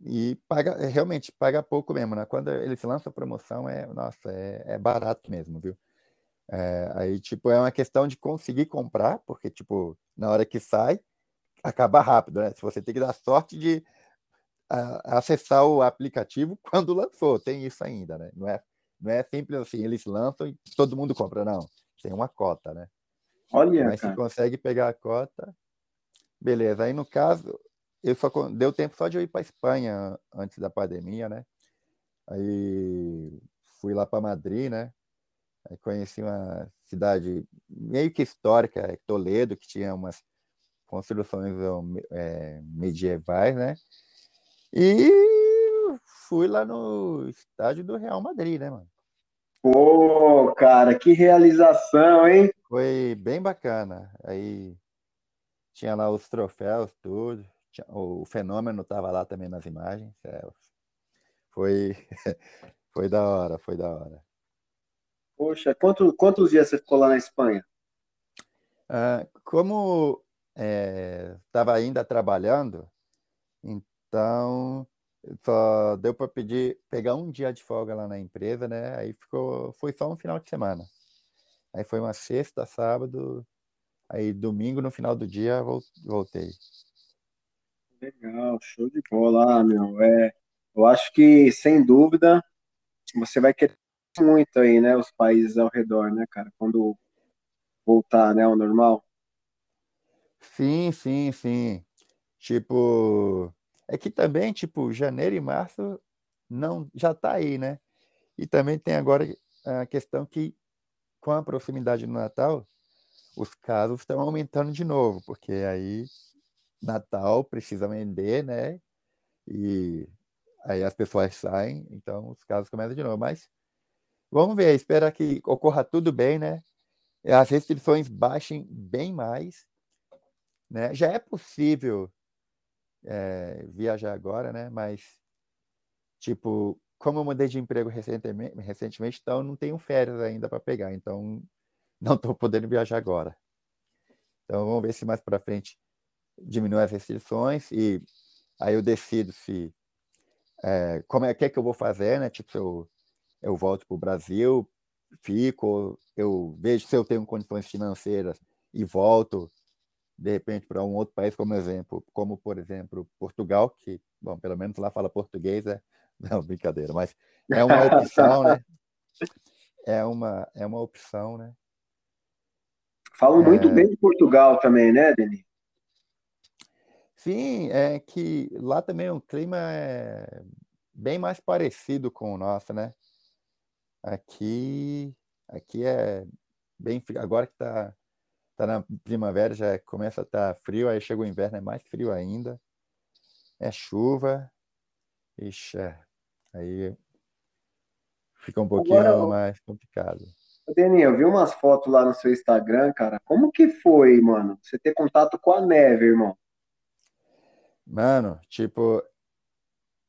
E paga, realmente paga pouco mesmo, né? Quando eles lançam a promoção, é, nossa, é, é barato mesmo, viu? É, aí, tipo, é uma questão de conseguir comprar, porque, tipo, na hora que sai, acaba rápido, né? Se você tem que dar sorte de a, acessar o aplicativo quando lançou, tem isso ainda, né? Não é, não é simples assim, eles lançam e todo mundo compra, não. Tem uma cota, né? Olha, Mas cara. se consegue pegar a cota, beleza. Aí, no caso, eu só deu tempo só de eu ir para Espanha antes da pandemia, né? Aí fui lá para Madrid, né? Aí conheci uma cidade meio que histórica, é Toledo, que tinha umas construções é, medievais, né? E fui lá no estádio do Real Madrid, né, mano? Pô, cara, que realização, hein? Foi bem bacana. Aí tinha lá os troféus, tudo o fenômeno estava lá também nas imagens. É, foi, foi da hora, foi da hora. Poxa, quanto, quantos dias você ficou lá na Espanha? Ah, como estava é, ainda trabalhando, então só deu para pedir pegar um dia de folga lá na empresa, né? Aí ficou, foi só um final de semana. Aí foi uma sexta, sábado, aí domingo no final do dia voltei. Legal, show de bola, meu. É, eu acho que, sem dúvida, você vai querer muito aí, né, os países ao redor, né, cara, quando voltar, né, ao normal. Sim, sim, sim. Tipo, é que também, tipo, janeiro e março não já tá aí, né? E também tem agora a questão que com a proximidade do Natal, os casos estão aumentando de novo, porque aí Natal precisa vender, né? E aí as pessoas saem, então os casos começam de novo. Mas vamos ver, espera que ocorra tudo bem, né? As restrições baixem bem mais, né? Já é possível é, viajar agora, né? Mas, tipo, como eu mudei de emprego recentemente, recentemente então não tenho férias ainda para pegar, então não estou podendo viajar agora. Então vamos ver se mais para frente diminui as restrições e aí eu decido se é, como é que, é que eu vou fazer, né? Tipo, se eu, eu volto para o Brasil, fico, eu vejo se eu tenho condições financeiras e volto, de repente, para um outro país, como exemplo, como, por exemplo, Portugal, que, bom, pelo menos lá fala português, é, não, brincadeira, mas é uma opção, né? É uma, é uma opção, né? Falam é... muito bem de Portugal também, né, Denis? Sim, é que lá também o clima é bem mais parecido com o nosso, né? Aqui, aqui é bem frio. Agora que tá, tá na primavera, já começa a estar tá frio, aí chega o inverno, é mais frio ainda. É chuva. Ixi, é. aí fica um pouquinho Agora, mais complicado. Deninho, eu vi umas fotos lá no seu Instagram, cara. Como que foi, mano? Você ter contato com a neve, irmão? Mano, tipo,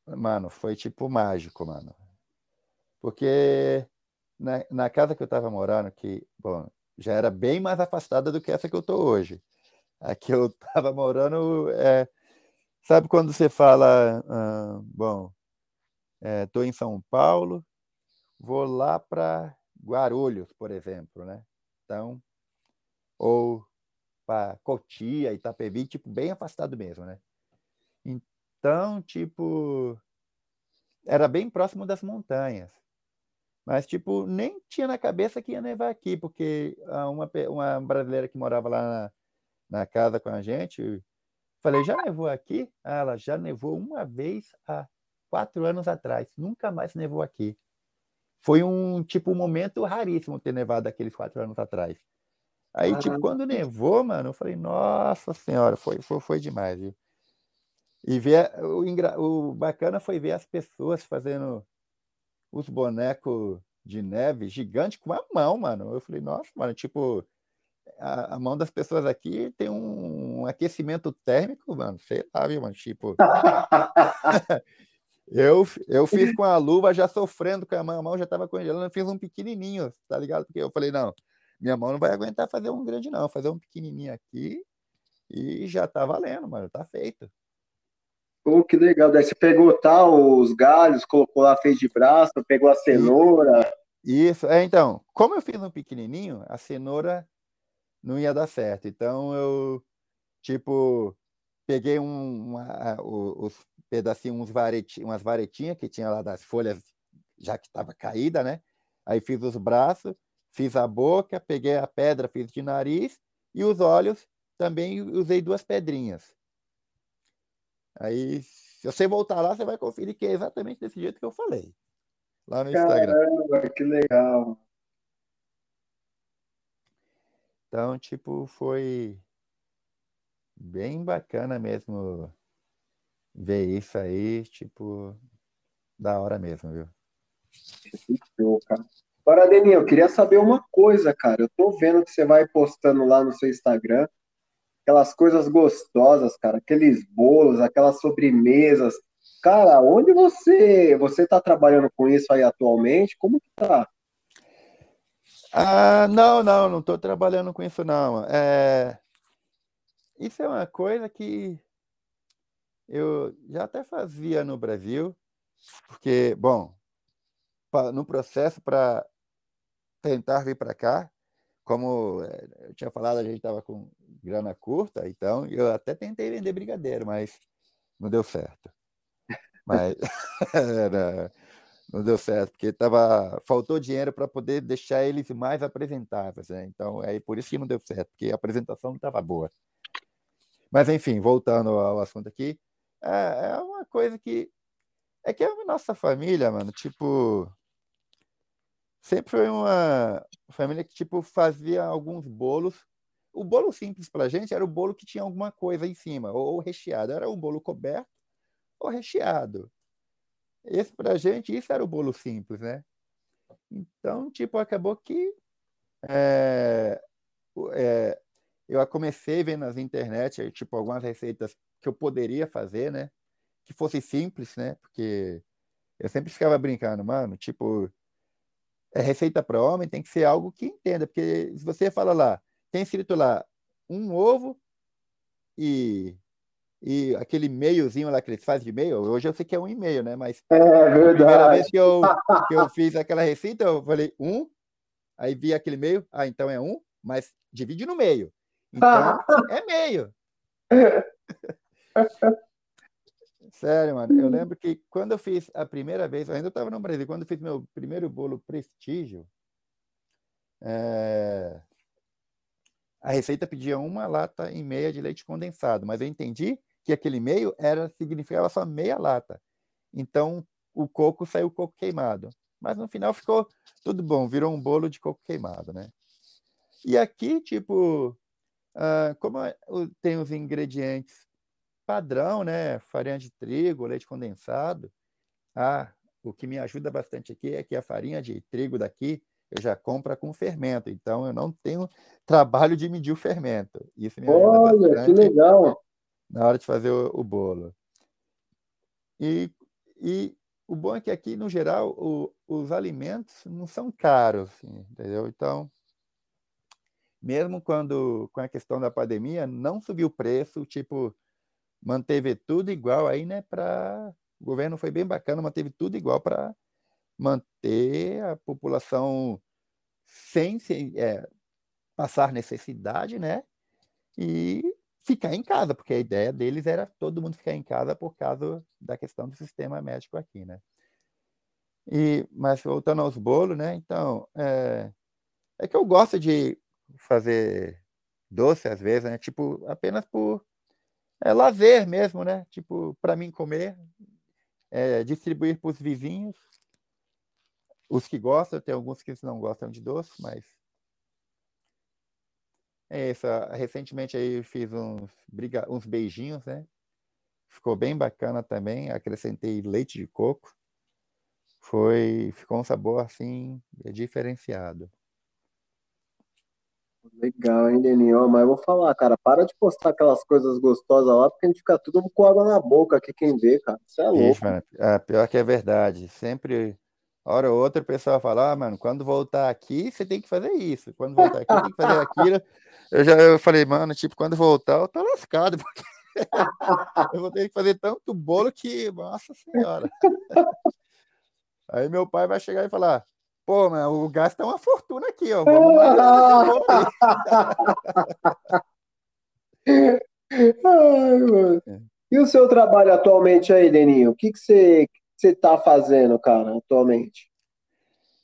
mano, foi tipo mágico, mano. Porque na, na casa que eu tava morando, que, bom, já era bem mais afastada do que essa que eu tô hoje. Aqui eu tava morando, é, sabe quando você fala, ah, bom, é, tô em São Paulo, vou lá para Guarulhos, por exemplo, né? Então, ou para Cotia, Itapevi, tipo, bem afastado mesmo, né? Então, tipo, era bem próximo das montanhas. Mas, tipo, nem tinha na cabeça que ia nevar aqui, porque uma, uma brasileira que morava lá na, na casa com a gente, falei, já nevou aqui? Ah, ela já nevou uma vez há quatro anos atrás, nunca mais nevou aqui. Foi um, tipo, um momento raríssimo ter nevado aqueles quatro anos atrás. Aí, tipo, quando nevou, mano, eu falei, nossa senhora, foi, foi, foi demais, viu? E ver o, o bacana foi ver as pessoas fazendo os bonecos de neve gigante com a mão, mano. Eu falei, nossa, mano, tipo, a, a, mão das pessoas aqui tem um, um aquecimento térmico, mano, sei lá, viu, mano, tipo. eu, eu fiz com a luva já sofrendo com a mão, a mão já tava congelando, eu fiz um pequenininho, tá ligado? Porque eu falei, não, minha mão não vai aguentar fazer um grande, não, fazer um pequenininho aqui e já tá valendo, mano, tá feito. Pô, que legal. Daí você pegou tal tá, os galhos, colocou lá, fez de braço, pegou a cenoura. Isso, é, então, como eu fiz um pequenininho, a cenoura não ia dar certo. Então eu, tipo, peguei um, uma, os pedacinhos, uns vareti, umas varetinhas que tinha lá das folhas, já que estava caída, né? Aí fiz os braços, fiz a boca, peguei a pedra, fiz de nariz, e os olhos também usei duas pedrinhas. Aí, se você voltar lá, você vai conferir que é exatamente desse jeito que eu falei. Lá no Instagram. Caramba, que legal. Então, tipo, foi bem bacana mesmo ver isso aí, tipo, da hora mesmo, viu? Show, cara. Agora, Deninho, eu queria saber uma coisa, cara. Eu tô vendo que você vai postando lá no seu Instagram aquelas coisas gostosas, cara, aqueles bolos, aquelas sobremesas. Cara, onde você você está trabalhando com isso aí atualmente? Como que tá? Ah, não, não, não estou trabalhando com isso não. É... Isso é uma coisa que eu já até fazia no Brasil, porque, bom, no processo para tentar vir para cá, como eh, eu tinha falado, a gente estava com grana curta, então eu até tentei vender brigadeiro, mas não deu certo. Mas não deu certo, porque tava, faltou dinheiro para poder deixar eles mais apresentáveis. Né? Então, é por isso que não deu certo, porque a apresentação não estava boa. Mas, enfim, voltando ao assunto aqui, é, é uma coisa que. É que a nossa família, mano, tipo, sempre foi uma família que tipo fazia alguns bolos. O bolo simples para gente era o bolo que tinha alguma coisa em cima, ou recheado. Era um bolo coberto ou recheado. Esse para gente, isso era o bolo simples, né? Então, tipo, acabou que é, é, eu comecei vendo nas internet, tipo, algumas receitas que eu poderia fazer, né? Que fosse simples, né? Porque eu sempre ficava brincando, mano, tipo, é receita para homem tem que ser algo que entenda, porque se você fala lá, tem escrito lá um ovo e, e aquele meiozinho lá que eles fazem de meio, hoje eu sei que é um e-mail, né? Mas é verdade. a primeira vez que eu, que eu fiz aquela receita, eu falei um Aí via aquele meio, ah, então é um, mas divide no meio. Então é meio. Sério, mano. Eu lembro que quando eu fiz a primeira vez, eu ainda estava no Brasil, quando eu fiz meu primeiro bolo prestígio, é... a receita pedia uma lata e meia de leite condensado, mas eu entendi que aquele meio era significava só meia lata. Então o coco saiu coco queimado. Mas no final ficou tudo bom, virou um bolo de coco queimado, né? E aqui, tipo, uh, como tem os ingredientes padrão, né? Farinha de trigo, leite condensado. Ah, o que me ajuda bastante aqui é que a farinha de trigo daqui eu já compro com fermento, então eu não tenho trabalho de medir o fermento. Isso me ajuda Olha, bastante que legal! Na hora de fazer o, o bolo. E, e o bom é que aqui, no geral, o, os alimentos não são caros, assim, entendeu? Então, mesmo quando com a questão da pandemia, não subiu o preço, tipo, manteve tudo igual aí, né? Para o governo foi bem bacana, manteve tudo igual para manter a população sem é, passar necessidade, né? E ficar em casa, porque a ideia deles era todo mundo ficar em casa por causa da questão do sistema médico aqui, né? E, mas voltando aos bolos, né? Então, é, é que eu gosto de fazer doce às vezes, né? Tipo, apenas por é lazer mesmo, né? Tipo, para mim comer, é, distribuir para os vizinhos, os que gostam, tem alguns que não gostam de doce, mas é isso. Recentemente aí fiz uns, briga... uns beijinhos, né? Ficou bem bacana também. Acrescentei leite de coco. Foi, ficou um sabor assim diferenciado. Legal, hein, Deninho? Mas eu vou falar, cara, para de postar aquelas coisas gostosas lá, porque a gente fica tudo com água na boca aqui, quem vê, cara. Isso é louco. Ixi, mano, é, pior que é verdade. Sempre, hora ou outra, o pessoal fala, ah, mano, quando voltar aqui, você tem que fazer isso. Quando voltar aqui, tem que fazer aquilo. Eu já eu falei, mano, tipo, quando voltar, eu tô lascado, porque eu vou ter que fazer tanto bolo que, nossa senhora. Aí meu pai vai chegar e falar, Pô, mas o gás tá uma fortuna aqui, ó. Vamos Ai, é. E o seu trabalho atualmente aí, Deninho? O que, que você você está fazendo, cara, atualmente?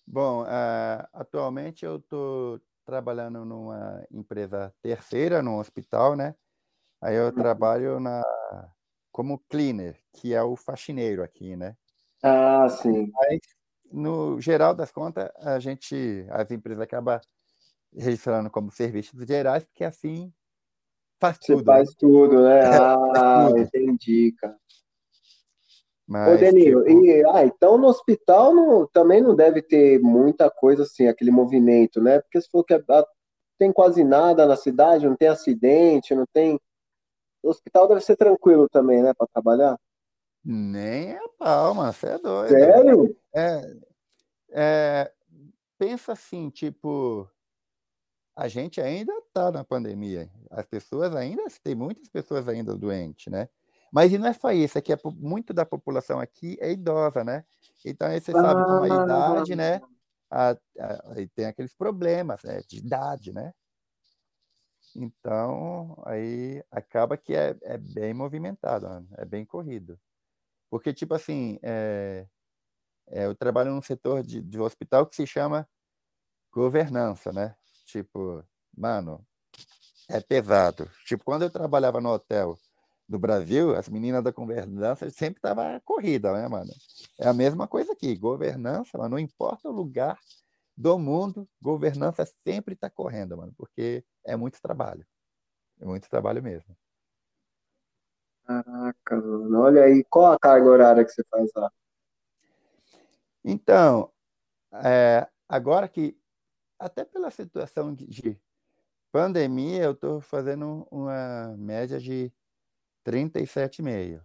Bom, uh, atualmente eu estou trabalhando numa empresa terceira, num hospital, né? Aí eu uhum. trabalho na como cleaner, que é o faxineiro aqui, né? Ah, sim. Mas no geral das contas, a gente, as empresas acabam registrando como serviços gerais, porque assim faz Você tudo. faz né? tudo, né? Ah, tudo. entendi, cara. Mas, Ô, Denil, tipo... e, ah, então no hospital não, também não deve ter muita coisa assim, aquele movimento, né? Porque se for que ah, tem quase nada na cidade, não tem acidente, não tem. O hospital deve ser tranquilo também, né, para trabalhar? Nem a palma, você é doido. Sério? É, é, pensa assim, tipo, a gente ainda está na pandemia, as pessoas ainda, tem muitas pessoas ainda doentes, né? Mas e não é só isso, é que muito da população aqui é idosa, né? Então, aí você sabe com a idade, né? A, a, tem aqueles problemas né? de idade, né? Então, aí acaba que é, é bem movimentado, né? é bem corrido. Porque, tipo assim, é, é, eu trabalho num setor de, de hospital que se chama governança, né? Tipo, mano, é pesado. Tipo, quando eu trabalhava no hotel do Brasil, as meninas da governança sempre tava corrida, né, mano? É a mesma coisa aqui, governança, mano, não importa o lugar do mundo, governança sempre está correndo, mano, porque é muito trabalho. É muito trabalho mesmo. Caraca, mano. Olha aí, qual a carga horária que você faz lá? Então, é, agora que, até pela situação de, de pandemia, eu estou fazendo uma média de 37,5,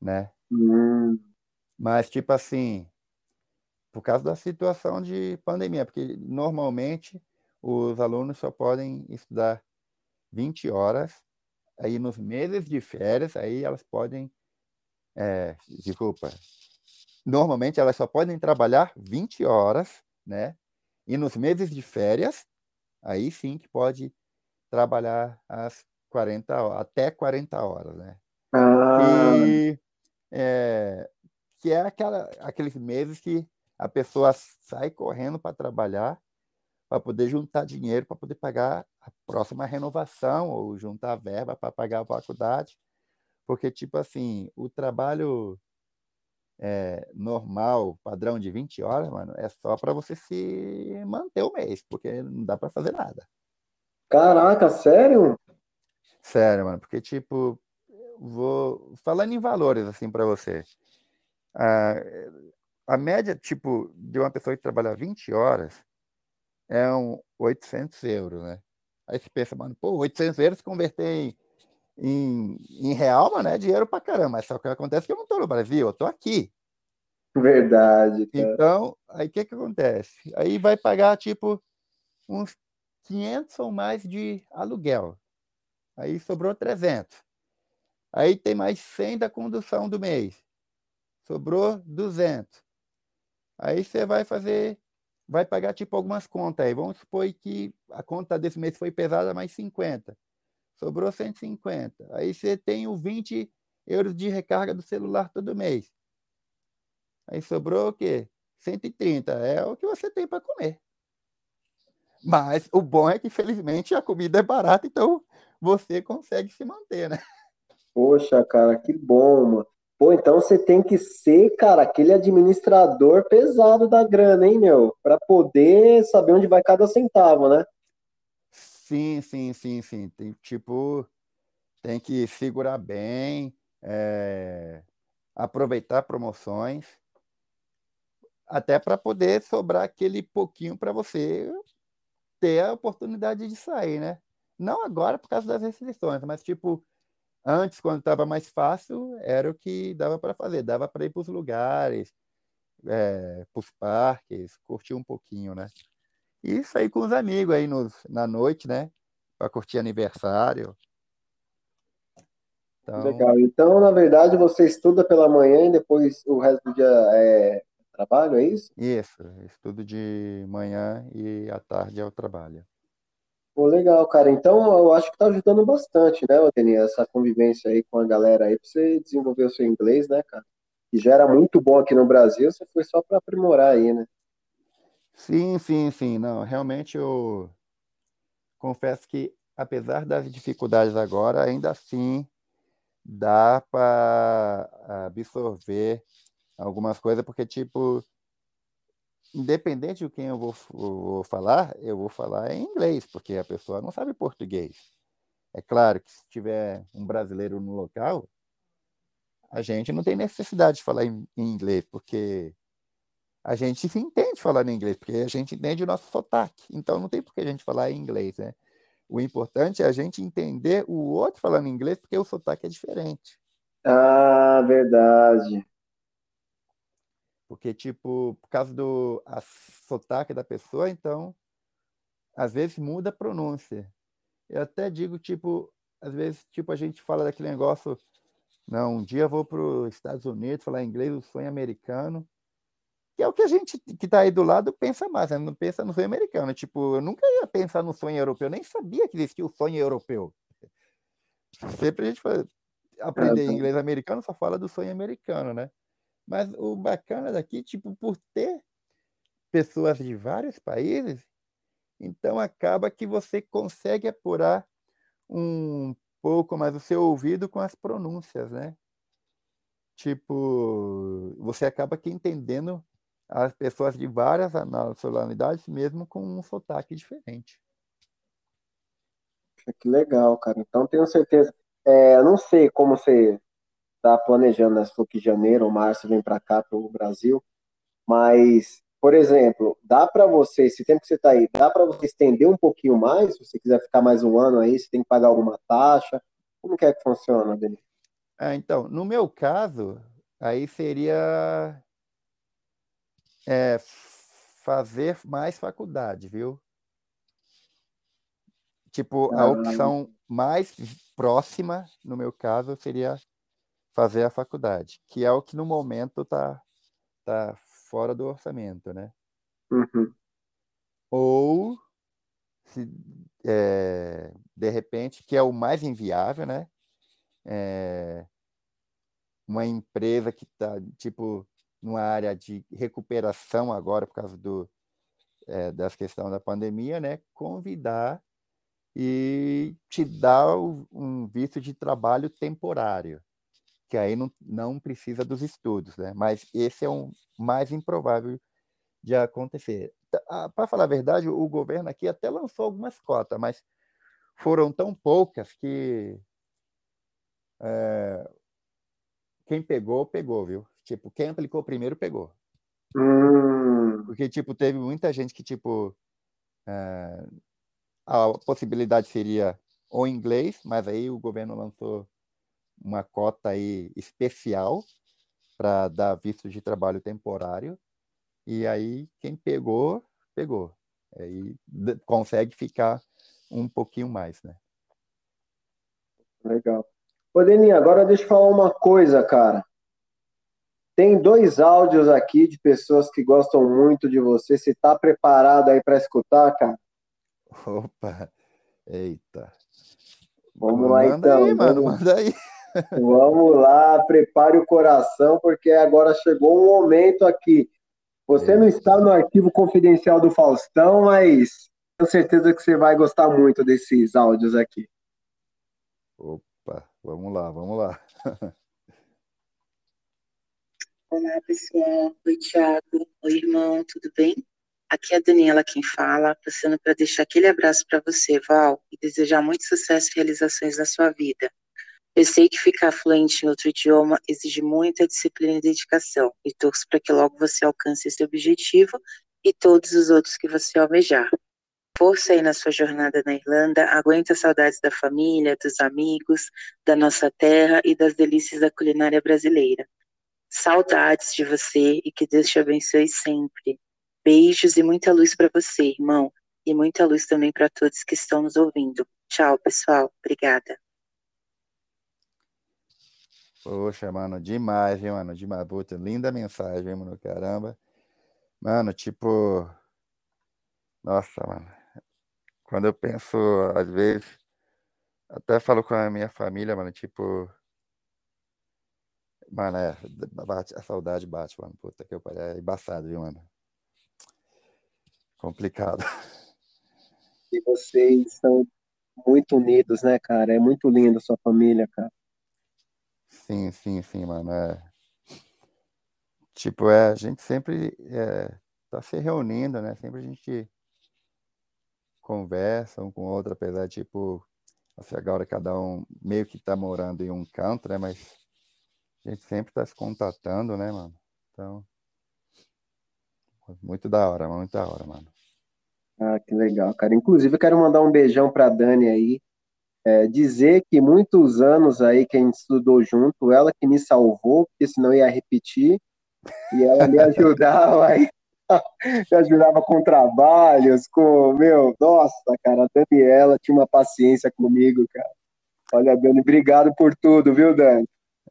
né? Hum. Mas, tipo assim, por causa da situação de pandemia, porque normalmente os alunos só podem estudar 20 horas Aí nos meses de férias, aí elas podem, é, desculpa, normalmente elas só podem trabalhar 20 horas, né? E nos meses de férias, aí sim que pode trabalhar as 40 até 40 horas, né? Ah. Que, é, que é aquela, aqueles meses que a pessoa sai correndo para trabalhar para poder juntar dinheiro para poder pagar a próxima renovação ou juntar verba para pagar a faculdade. Porque, tipo assim, o trabalho é, normal, padrão de 20 horas, mano, é só para você se manter o mês, porque não dá para fazer nada. Caraca, sério? Sério, mano, porque, tipo, vou falando em valores, assim, para você. A, a média, tipo, de uma pessoa que trabalha 20 horas é um 800 euros, né? Aí você pensa, mano, pô, 800 euros converter em, em, em real, mano, é dinheiro pra caramba. Mas só que acontece que eu não tô no Brasil, eu tô aqui. Verdade. Cara. Então, aí o que que acontece? Aí vai pagar, tipo, uns 500 ou mais de aluguel. Aí sobrou 300. Aí tem mais 100 da condução do mês. Sobrou 200. Aí você vai fazer, vai pagar tipo algumas contas aí. Vamos supor que a conta desse mês foi pesada mais 50. Sobrou 150. Aí você tem o 20 euros de recarga do celular todo mês. Aí sobrou o quê? 130. É o que você tem para comer. Mas o bom é que, felizmente, a comida é barata, então você consegue se manter, né? Poxa, cara, que bom, mano. Pô, então você tem que ser, cara, aquele administrador pesado da grana, hein, meu? Para poder saber onde vai cada centavo, né? Sim, sim, sim, sim. Tem, tipo, tem que segurar bem, é, aproveitar promoções, até para poder sobrar aquele pouquinho para você ter a oportunidade de sair, né? Não agora por causa das restrições, mas tipo, antes, quando estava mais fácil, era o que dava para fazer, dava para ir para os lugares, é, para os parques, curtir um pouquinho, né? E sair com os amigos aí na noite, né? Para curtir aniversário. Então... Legal. Então, na verdade, você estuda pela manhã e depois o resto do dia é trabalho, é isso? Isso, estudo de manhã e à tarde é o trabalho. Pô, legal, cara. Então, eu acho que tá ajudando bastante, né, Odeni, essa convivência aí com a galera aí, pra você desenvolver o seu inglês, né, cara? E já era muito bom aqui no Brasil, você foi só para aprimorar aí, né? Sim, sim, sim. Não, realmente eu confesso que, apesar das dificuldades agora, ainda assim dá para absorver algumas coisas, porque, tipo, independente de quem eu vou, vou, falar, eu vou falar em inglês, porque a pessoa não sabe português. É claro que se tiver um brasileiro no local, a gente não tem necessidade de falar em, em inglês, porque a gente se entende falar em inglês, porque a gente entende o nosso sotaque. Então não tem por que a gente falar em inglês, né? O importante é a gente entender o outro falando inglês, porque o sotaque é diferente. Ah, verdade. Porque, tipo, por causa do a sotaque da pessoa, então, às vezes muda a pronúncia. Eu até digo, tipo, às vezes, tipo, a gente fala daquele negócio, não, um dia eu vou para os Estados Unidos falar inglês, o sonho americano, que é o que a gente que está aí do lado pensa mais, né? não pensa no sonho americano. Tipo, eu nunca ia pensar no sonho europeu, nem sabia que existia o sonho europeu. Sempre a gente fala, aprender inglês americano só fala do sonho americano, né? Mas o bacana daqui, tipo, por ter pessoas de vários países, então acaba que você consegue apurar um pouco mais o seu ouvido com as pronúncias, né? Tipo, você acaba que entendendo as pessoas de várias nacionalidades, mesmo com um sotaque diferente. Que legal, cara. Então tenho certeza. É, não sei como você está planejando, né? Se for que janeiro ou março vem para cá, para o Brasil. Mas, por exemplo, dá para você, esse tempo que você está aí, dá para você estender um pouquinho mais? Se você quiser ficar mais um ano aí, você tem que pagar alguma taxa? Como que é que funciona, Denis? Ah, então, no meu caso, aí seria é, fazer mais faculdade, viu? Tipo, a ah. opção mais próxima, no meu caso, seria fazer a faculdade, que é o que no momento está tá fora do orçamento, né? Uhum. ou se, é, de repente, que é o mais inviável, né? É, uma empresa que está, tipo, numa área de recuperação agora por causa do, é, das questões da pandemia, né? Convidar e te dar um visto de trabalho temporário, que aí não, não precisa dos estudos, né? Mas esse é o mais improvável de acontecer. Para falar a verdade, o governo aqui até lançou algumas cotas, mas foram tão poucas que é, quem pegou, pegou, viu? Tipo, quem aplicou primeiro, pegou. Hum. Porque, tipo, teve muita gente que, tipo, é, a possibilidade seria o inglês, mas aí o governo lançou uma cota aí especial para dar visto de trabalho temporário. E aí quem pegou, pegou. Aí consegue ficar um pouquinho mais, né? Legal. Ô, Deninho, agora deixa eu falar uma coisa, cara. Tem dois áudios aqui de pessoas que gostam muito de você. Você tá preparado aí para escutar, cara? Opa, eita. Vamos lá manda então. Aí, mano, manda aí. Vamos lá, prepare o coração, porque agora chegou um momento aqui. Você não está no arquivo confidencial do Faustão, mas tenho certeza que você vai gostar muito desses áudios aqui. Opa, vamos lá, vamos lá. Olá, pessoal. Oi, Thiago. Oi, irmão, tudo bem? Aqui é a Daniela quem fala, passando para deixar aquele abraço para você, Val, e desejar muito sucesso e realizações na sua vida. Eu sei que ficar fluente em outro idioma exige muita disciplina e dedicação, e torço para que logo você alcance esse objetivo e todos os outros que você almejar. Força aí na sua jornada na Irlanda, aguenta saudades da família, dos amigos, da nossa terra e das delícias da culinária brasileira. Saudades de você e que Deus te abençoe sempre. Beijos e muita luz para você, irmão, e muita luz também para todos que estão nos ouvindo. Tchau, pessoal. Obrigada. Poxa, mano, demais, hein, mano? Demais. Puta, linda mensagem, hein, mano? Caramba. Mano, tipo. Nossa, mano. Quando eu penso, às vezes, até falo com a minha família, mano, tipo. Mano, é, bate, a saudade bate, mano. Puta que eu pariu. É embaçado, viu, mano? Complicado. E vocês são muito unidos, né, cara? É muito lindo sua família, cara. Sim, sim, sim, mano. É. Tipo, é, a gente sempre é, tá se reunindo, né? Sempre a gente conversa um com o outro, apesar de, tipo, assim, agora cada um meio que tá morando em um canto, né? Mas a gente sempre tá se contatando, né, mano? Então, muito da hora, muito da hora, mano. Ah, que legal, cara. Inclusive, eu quero mandar um beijão pra Dani aí. É, dizer que muitos anos aí que a gente estudou junto, ela que me salvou, porque senão ia repetir, e ela me ajudava aí, me ajudava com trabalhos, com, meu, nossa, cara, a Daniela tinha uma paciência comigo, cara. Olha, Dani, obrigado por tudo, viu, Dani?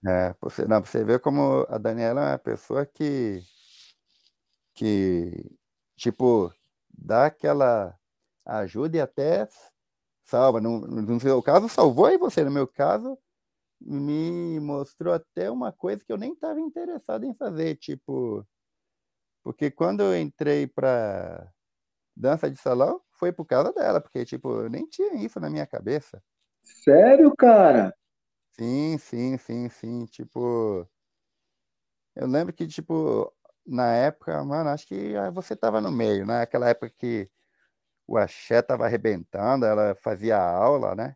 É, você, não, você vê como a Daniela é uma pessoa que, que, tipo, dá aquela ajuda e até salva. No, no seu caso, salvou aí você. No meu caso, me mostrou até uma coisa que eu nem estava interessado em fazer, tipo, porque quando eu entrei para dança de salão, foi por causa dela, porque, tipo, eu nem tinha isso na minha cabeça. Sério, cara? Sim, sim, sim, sim, tipo, eu lembro que, tipo, na época, mano, acho que você tava no meio, né? Aquela época que o axé tava arrebentando, ela fazia aula, né?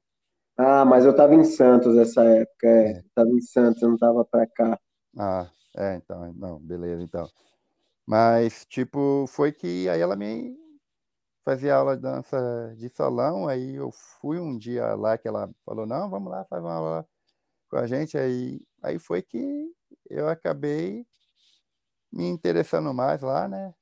Ah, mas eu tava em Santos nessa época, é. é. Tava em Santos, eu não tava pra cá. Ah, é, então, não, beleza, então. Mas, tipo, foi que aí ela me fazia aula de dança de salão, aí eu fui um dia lá que ela falou, não, vamos lá, faz uma aula com a gente, aí, aí foi que eu acabei me interessando mais lá, né?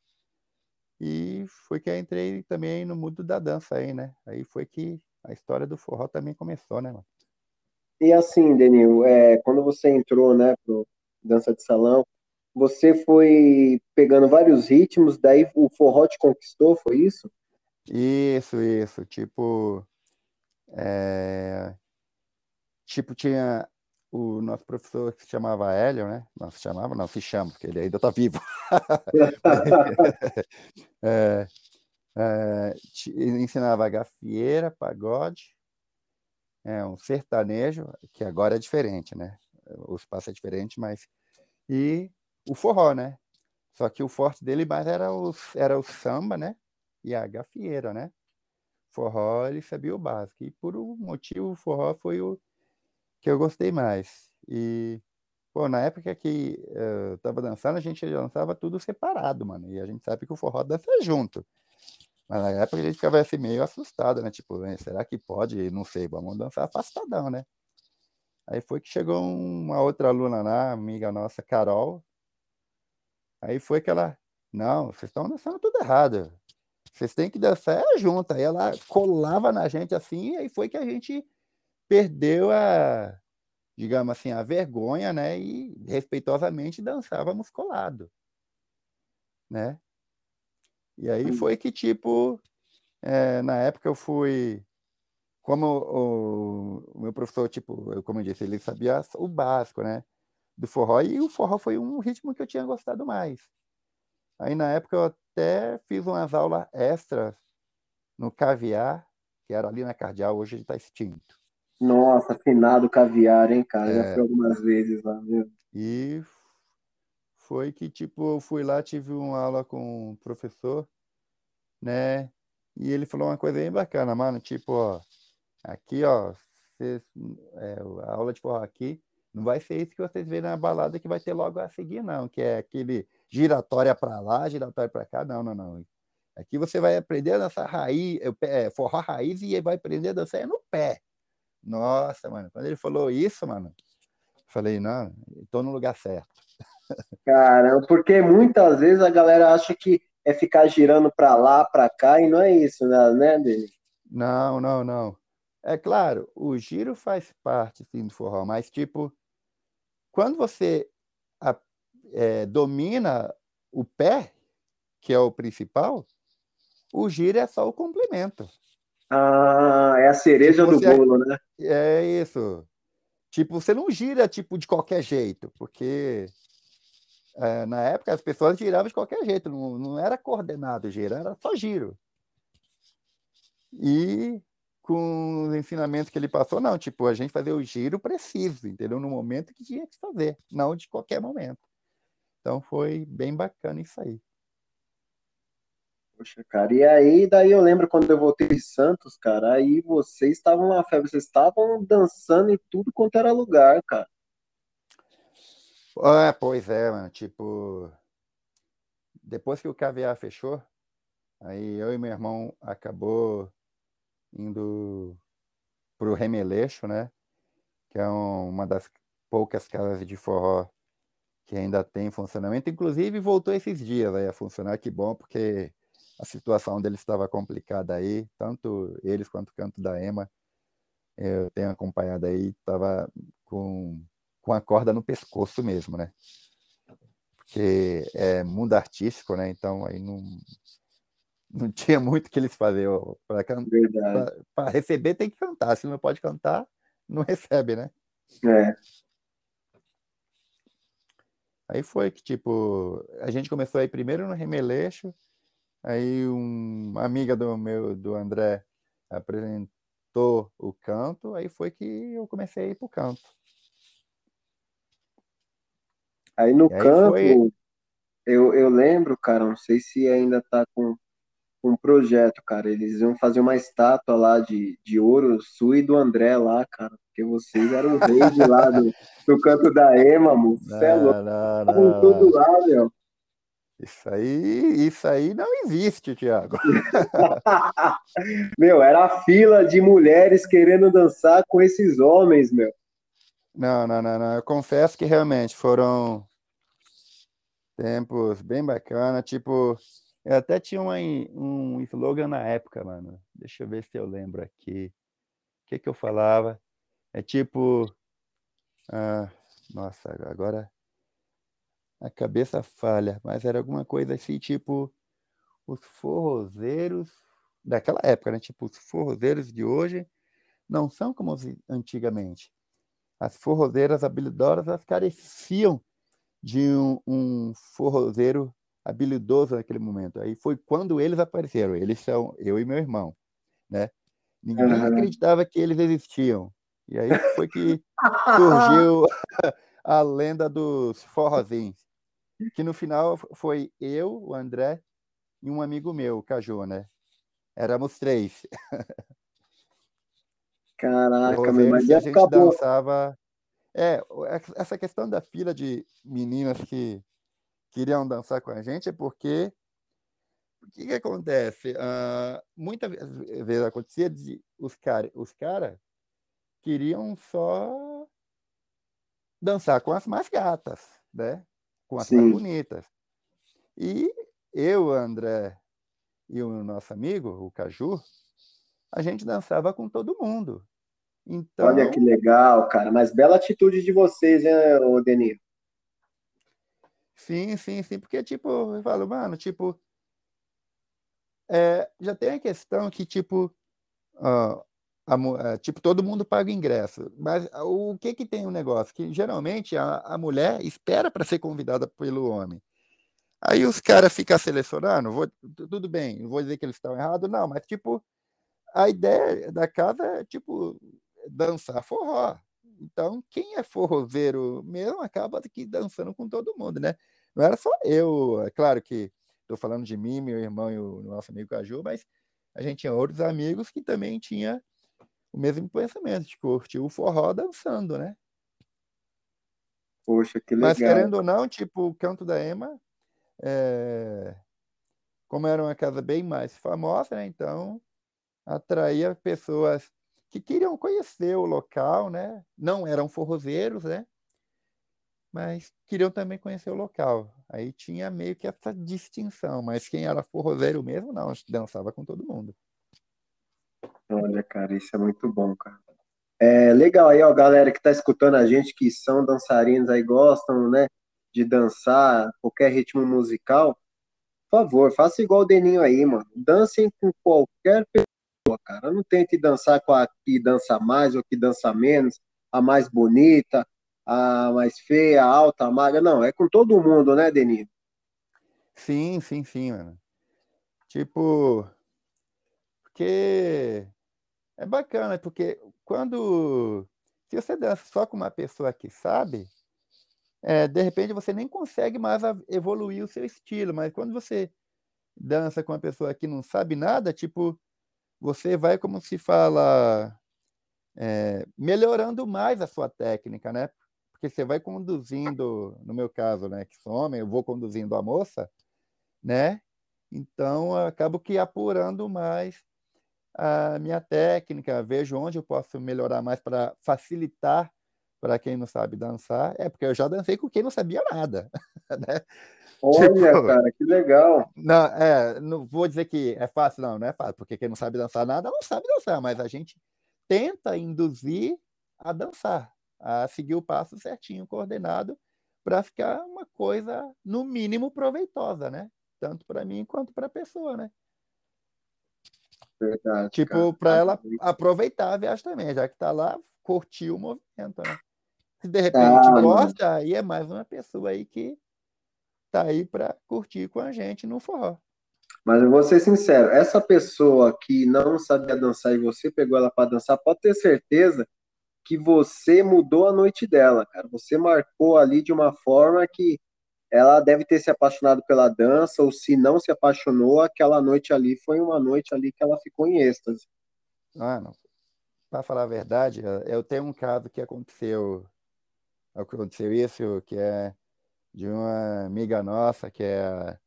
E foi que eu entrei também no mundo da dança aí, né? Aí foi que a história do forró também começou, né, mano? E assim, Denil, é, quando você entrou, né, pro dança de salão, você foi pegando vários ritmos, daí o forró te conquistou, foi isso? Isso, isso. Tipo, é... tipo tinha o nosso professor que se chamava Hélio, né? Não se chamava, não, se chama, porque ele ainda está vivo. é, é, ensinava gafieira, pagode, é, um sertanejo, que agora é diferente, né? O espaço é diferente, mas. E o forró, né? Só que o forte dele mais era o, era o samba, né? E a gafieira, né? Forró, ele sabia o básico. E por um motivo, o forró foi o que eu gostei mais. E, pô, na época que eu tava dançando, a gente dançava tudo separado, mano. E a gente sabe que o forró dança junto. Mas na época a gente ficava assim meio assustado, né? Tipo, será que pode? Não sei, vamos dançar afastadão, né? Aí foi que chegou uma outra aluna lá, amiga nossa, Carol. Aí foi que ela, não, vocês estão dançando tudo errado. Vocês têm que dançar junto. Aí ela colava na gente assim, e aí foi que a gente perdeu a, digamos assim, a vergonha, né? E respeitosamente dançávamos colado, né? E aí foi que, tipo, é, na época eu fui. Como o, o, meu professor, tipo, eu, como eu disse, ele sabia o básico, né? Do forró, e o forró foi um ritmo que eu tinha gostado mais. Aí na época eu até fiz umas aulas extras no caviar, que era ali na Cardeal, hoje ele está extinto. Nossa, afinado caviar, hein, cara? É. Já fui algumas vezes lá, viu? E foi que, tipo, eu fui lá, tive uma aula com um professor, né? E ele falou uma coisa bem bacana, mano, tipo, ó, aqui, ó, vocês, é, a aula de forró aqui não vai ser isso que vocês veem na balada que vai ter logo a seguir, não, que é aquele giratória para lá, giratória para cá, não, não, não. Aqui você vai aprender a dançar raiz, é, forró raiz e vai aprender a dançar no pé. Nossa, mano, quando ele falou isso, mano, falei, não, estou no lugar certo. Caramba, porque muitas vezes a galera acha que é ficar girando para lá, para cá, e não é isso, né, né Dele? Não, não, não. É claro, o giro faz parte sim, do forró, mas tipo, quando você a, é, domina o pé, que é o principal, o giro é só o complemento. Ah, é a cereja tipo, do bolo, né? É isso. Tipo, você não gira tipo de qualquer jeito, porque é, na época as pessoas giravam de qualquer jeito, não, não era coordenado giro, era só giro. E com os ensinamentos que ele passou, não, tipo, a gente fazia o giro preciso, entendeu? No momento que tinha que fazer, não de qualquer momento. Então foi bem bacana isso aí. Poxa, cara, e aí, daí eu lembro quando eu voltei de Santos, cara, aí vocês estavam na febre, vocês estavam dançando em tudo quanto era lugar, cara. É, pois é, mano. Tipo, depois que o caviar fechou, aí eu e meu irmão acabou indo pro Remeleixo, né? Que é um, uma das poucas casas de forró que ainda tem funcionamento. Inclusive, voltou esses dias aí a funcionar. Que bom, porque a situação deles estava complicada aí, tanto eles quanto o canto da Ema. Eu tenho acompanhado aí, estava com com a corda no pescoço mesmo, né? Porque é mundo artístico, né? Então aí não, não tinha muito que eles fazer. Para receber tem que cantar. Se não pode cantar, não recebe, né? É. Aí foi que, tipo, a gente começou aí primeiro no Remeleixo, aí um, uma amiga do meu, do André, apresentou o canto, aí foi que eu comecei a ir pro canto. Aí no campo, foi... eu, eu lembro, cara, não sei se ainda tá com um projeto, cara. Eles iam fazer uma estátua lá de, de ouro, Sui do André lá, cara. Porque vocês eram os reis de lá do, do canto da Ema, mano. Você é louco. Não, tudo lá, meu. Isso aí, isso aí não existe, Thiago. meu, era a fila de mulheres querendo dançar com esses homens, meu. Não, não, não, não. Eu confesso que realmente foram tempos bem bacana. Tipo, eu até tinha uma, um slogan na época, mano. Deixa eu ver se eu lembro aqui. O que, que eu falava? É tipo. Ah, nossa, agora a cabeça falha, mas era alguma coisa assim, tipo, os forrozeiros daquela época, né? Tipo, os forrozeiros de hoje não são como os antigamente. As forrozeiras habilidosas careciam de um, um forrozeiro habilidoso naquele momento. Aí foi quando eles apareceram. Eles são eu e meu irmão, né? Ninguém uhum. acreditava que eles existiam. E aí foi que surgiu a lenda dos forrozinhos, que no final foi eu, o André e um amigo meu, o Caju, né? Éramos três. Caraca, meu, mas a gente acabou. dançava. É, essa questão da fila de meninas que queriam dançar com a gente é porque o que, que acontece? Uh, muitas vezes acontecia de os caras os cara queriam só dançar com as mais gatas, né? Com as bonitas. E eu, André e o nosso amigo, o Caju, a gente dançava com todo mundo. Então... Olha que legal, cara. Mas bela atitude de vocês, né, Denir? Sim, sim, sim. Porque, tipo, eu falo, mano, tipo, é, já tem a questão que, tipo, a, a, tipo, todo mundo paga ingresso. Mas o que que tem um negócio? Que geralmente a, a mulher espera para ser convidada pelo homem. Aí os caras ficam selecionando, vou, tudo bem, não vou dizer que eles estão errados, não, mas tipo, a ideia da casa é tipo dançar forró. Então, quem é forrozeiro mesmo acaba aqui dançando com todo mundo, né? Não era só eu, é claro que estou falando de mim, meu irmão e o nosso amigo Caju, mas a gente tinha outros amigos que também tinha o mesmo pensamento, de curtir o forró dançando, né? Poxa, que legal. Mas querendo ou não, tipo, o Canto da Ema, é... como era uma casa bem mais famosa, né? Então atraía pessoas que queriam conhecer o local, né? Não eram forrozeiros, né? Mas queriam também conhecer o local. Aí tinha meio que essa distinção, mas quem era forrozeiro mesmo, não, dançava com todo mundo. Olha, cara, isso é muito bom, cara. É legal aí, ó, galera que tá escutando a gente, que são dançarinos aí, gostam, né, de dançar qualquer ritmo musical, por favor, faça igual o Deninho aí, mano. Dancem com qualquer pessoa cara. Não tente dançar com a que dança mais ou que dança menos, a mais bonita, a mais feia, a alta, a magra. Não, é com todo mundo, né, Denis? Sim, sim, sim, mano. Tipo, porque é bacana, porque quando se você dança só com uma pessoa que sabe, é, de repente você nem consegue mais evoluir o seu estilo, mas quando você dança com uma pessoa que não sabe nada, tipo, você vai, como se fala, é, melhorando mais a sua técnica, né? Porque você vai conduzindo, no meu caso, né, que sou homem, eu vou conduzindo a moça, né? Então, acabo que apurando mais a minha técnica, vejo onde eu posso melhorar mais para facilitar para quem não sabe dançar. É porque eu já dancei com quem não sabia nada, né? Olha, tipo, cara, que legal. Não, é, não vou dizer que é fácil, não, não é fácil, porque quem não sabe dançar nada não sabe dançar, mas a gente tenta induzir a dançar, a seguir o passo certinho, coordenado, para ficar uma coisa, no mínimo, proveitosa, né? Tanto para mim quanto para a pessoa, né? Verdade. Tipo, para ela aproveitar a viagem também, já que está lá, curtir o movimento, né? Se de repente ah, gosta, aí é mais uma pessoa aí que tá aí para curtir com a gente no forró. Mas eu vou ser sincero, essa pessoa que não sabia dançar e você pegou ela para dançar, pode ter certeza que você mudou a noite dela, cara. Você marcou ali de uma forma que ela deve ter se apaixonado pela dança, ou se não se apaixonou, aquela noite ali foi uma noite ali que ela ficou em êxtase. Ah, não. Para falar a verdade, eu tenho um caso que aconteceu, aconteceu isso, que é de uma amiga nossa, que é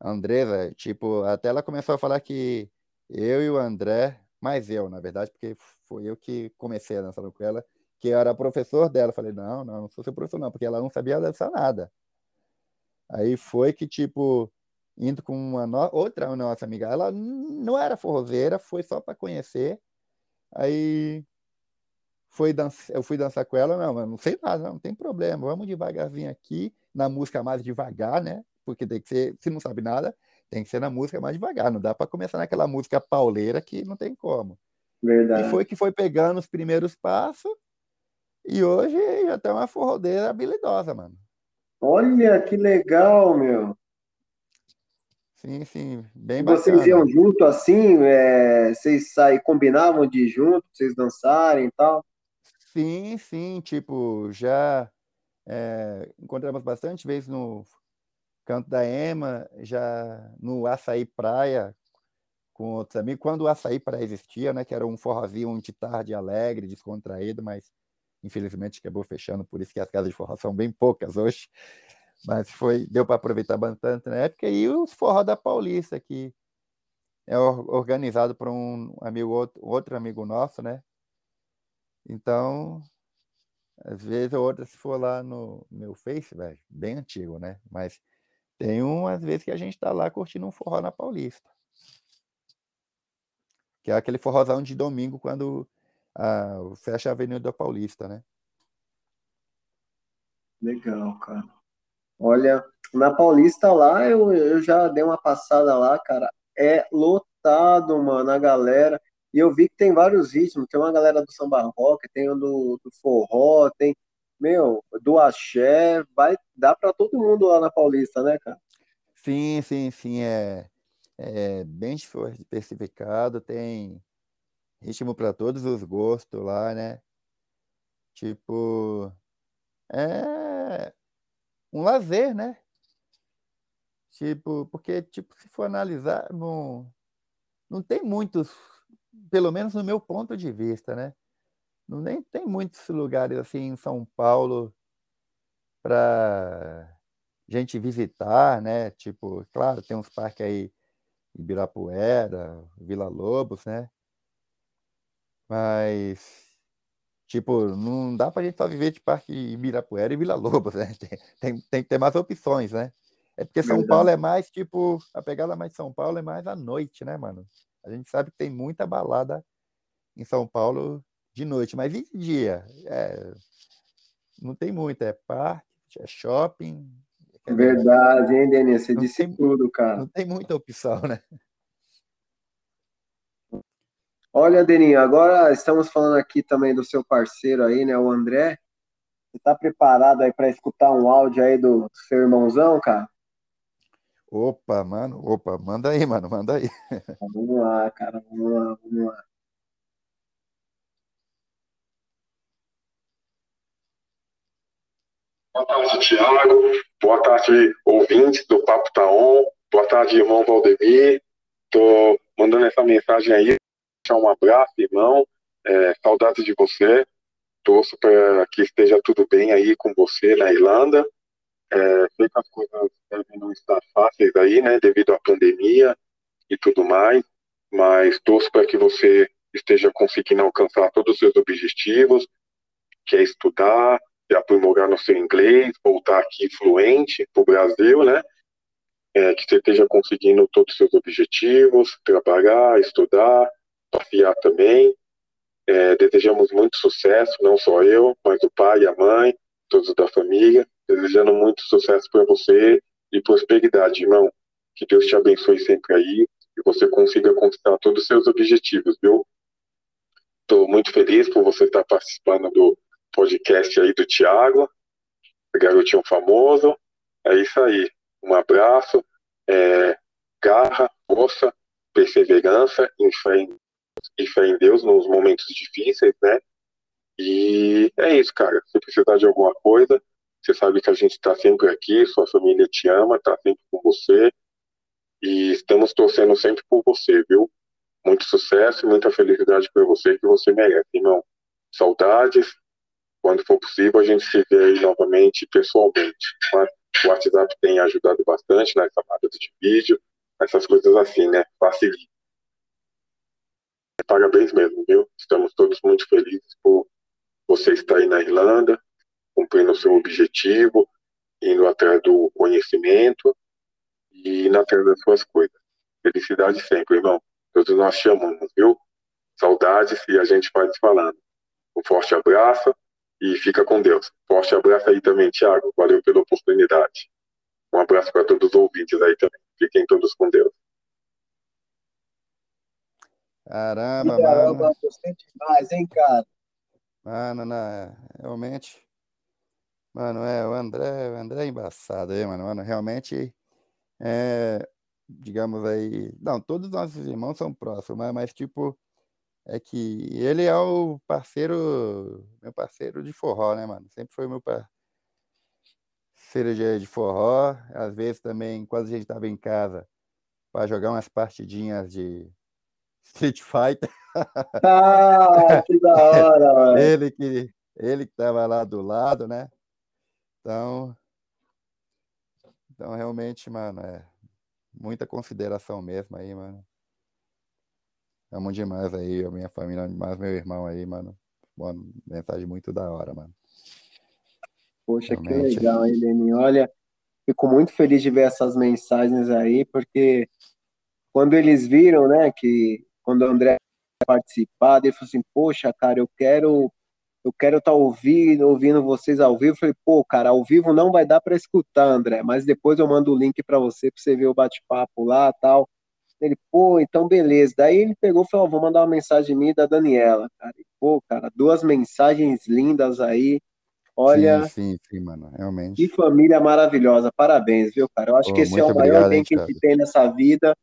a Andresa, tipo, até ela começou a falar que eu e o André, mais eu, na verdade, porque foi eu que comecei a dançar com ela, que eu era professor dela. Falei, não, não, não sou seu professor, não, porque ela não sabia dançar nada. Aí foi que, tipo, indo com uma no... outra nossa amiga, ela não era forrozeira, foi só para conhecer. Aí foi dança, eu fui dançar com ela, não, não sei nada, não, não tem problema, vamos devagarzinho aqui, na música mais devagar, né? Porque tem que ser, se não sabe nada, Tem que ser na música mais devagar, não dá para começar naquela música pauleira que não tem como. Verdade. E foi que foi pegando os primeiros passos e hoje já tem uma forrodeira habilidosa, mano. Olha que legal, meu. Sim, sim, bem Vocês bacana. iam junto assim? É, vocês saíram, combinavam de ir junto, vocês dançarem e tal? Sim, sim, tipo, já é, encontramos bastante vezes no Canto da Ema, já no Açaí Praia, com outros amigos, quando o Açaí Praia existia, né, que era um forrozinho de tarde alegre, descontraído, mas infelizmente acabou fechando, por isso que as casas de forró são bem poucas hoje, mas foi deu para aproveitar bastante na época, e os forró da Paulista, que é organizado por um amigo, outro, amigo nosso, né, então, às vezes ou outra, se for lá no meu Face, velho, bem antigo, né? Mas tem umas vezes que a gente tá lá curtindo um forró na Paulista. Que é aquele forrozão de domingo quando a, fecha a Avenida Paulista, né? Legal, cara. Olha, na Paulista lá, eu, eu já dei uma passada lá, cara. É lotado, mano, a galera. E eu vi que tem vários ritmos, tem uma galera do samba rock, tem o do, do forró, tem, meu, do axé, vai dar para todo mundo lá na Paulista, né, cara? Sim, sim, sim, é, é bem diversificado, tem ritmo para todos os gostos lá, né? Tipo, é um lazer, né? Tipo, porque, tipo, se for analisar, não, não tem muitos pelo menos no meu ponto de vista, né? Não nem tem muitos lugares assim em São Paulo para gente visitar, né? Tipo, claro, tem uns parques aí Ibirapuera, Vila Lobos, né? Mas tipo, não dá para gente só viver de parque Ibirapuera e Vila Lobos, né? Tem, tem, tem que ter mais opções, né? É porque São Verdade. Paulo é mais, tipo, a pegada mais de São Paulo é mais à noite, né, mano? A gente sabe que tem muita balada em São Paulo de noite, mas e de dia? É, não tem muito, é parque, é shopping. É Verdade, hein, Denis? Você disse tem, tudo, cara. Não tem muita opção, né? Olha, Deninho, agora estamos falando aqui também do seu parceiro aí, né, o André. Você tá preparado aí para escutar um áudio aí do seu irmãozão, cara? Opa, mano, opa, manda aí, mano, manda aí. Vamos lá, cara, vamos lá, vamos lá. Boa tarde, Tiago. Boa tarde, ouvintes do Papo Taon. Boa tarde, irmão Valdemir. Tô mandando essa mensagem aí, deixar um abraço, irmão. É, saudades de você. Torço para que esteja tudo bem aí com você na Irlanda. É, sei que as coisas devem não estar fáceis aí, né, devido à pandemia e tudo mais, mas torço para que você esteja conseguindo alcançar todos os seus objetivos, que é estudar, e aprimorar no seu inglês, voltar aqui fluente para o Brasil, né, é, que você esteja conseguindo todos os seus objetivos, trabalhar, estudar, passear também. É, desejamos muito sucesso, não só eu, mas o pai a mãe, todos da família desejando muito sucesso para você e prosperidade, irmão. Que Deus te abençoe sempre aí e você consiga conquistar todos os seus objetivos, viu? Estou muito feliz por você estar participando do podcast aí do Tiago, garotinho famoso. É isso aí. Um abraço, é, garra, força, perseverança em, e fé em Deus nos momentos difíceis, né? E é isso, cara. Se precisar de alguma coisa, você sabe que a gente está sempre aqui, sua família te ama, está sempre com você. E estamos torcendo sempre por você, viu? Muito sucesso e muita felicidade para você que você merece, irmão. Saudades. Quando for possível, a gente se vê aí novamente pessoalmente. Mas o WhatsApp tem ajudado bastante nas chamadas de vídeo, essas coisas assim, né? Facilita. Parabéns mesmo, viu? Estamos todos muito felizes por você estar aí na Irlanda, cumprindo o seu objetivo, indo atrás do conhecimento e indo atrás das suas coisas. Felicidade sempre, irmão. Todos nós chamamos, viu? Saudades e a gente vai se falando. Um forte abraço e fica com Deus. Forte abraço aí também, Thiago. Valeu pela oportunidade. Um abraço para todos os ouvintes aí também. Fiquem todos com Deus. Caramba, Caramba, mano. Gostei demais, hein, cara? Mano, não, realmente. Mano, é, o André, o André é embaçado aí, mano. Mano, realmente, é, digamos aí. Não, todos os nossos irmãos são próximos, mas, mas tipo, é que ele é o parceiro, meu parceiro de forró, né, mano? Sempre foi meu parceiro de forró. Às vezes também, quando a gente tava em casa, para jogar umas partidinhas de Street Fighter. Ah, que da hora, mano. ele que ele que tava lá do lado, né? Então, então realmente, mano, é muita consideração mesmo aí, mano. Amo demais aí, a minha família, demais meu irmão aí, mano. Mano, mensagem muito da hora, mano. Poxa, Realmente. que legal, hein, Lenin? Olha, fico muito feliz de ver essas mensagens aí, porque quando eles viram, né, que quando o André participar, ele falou assim, poxa, cara, eu quero eu quero estar tá ouvindo, ouvindo vocês ao vivo. Eu falei, pô, cara, ao vivo não vai dar para escutar, André, mas depois eu mando o link para você, para você ver o bate-papo lá tal. Ele, pô, então beleza. Daí ele pegou e falou: vou mandar uma mensagem minha da Daniela, cara. E, pô, cara, duas mensagens lindas aí. Olha. Sim, sim, sim, mano, realmente. Que família maravilhosa. Parabéns, viu, cara? Eu acho que esse é o maior bem que a gente tem nessa vida.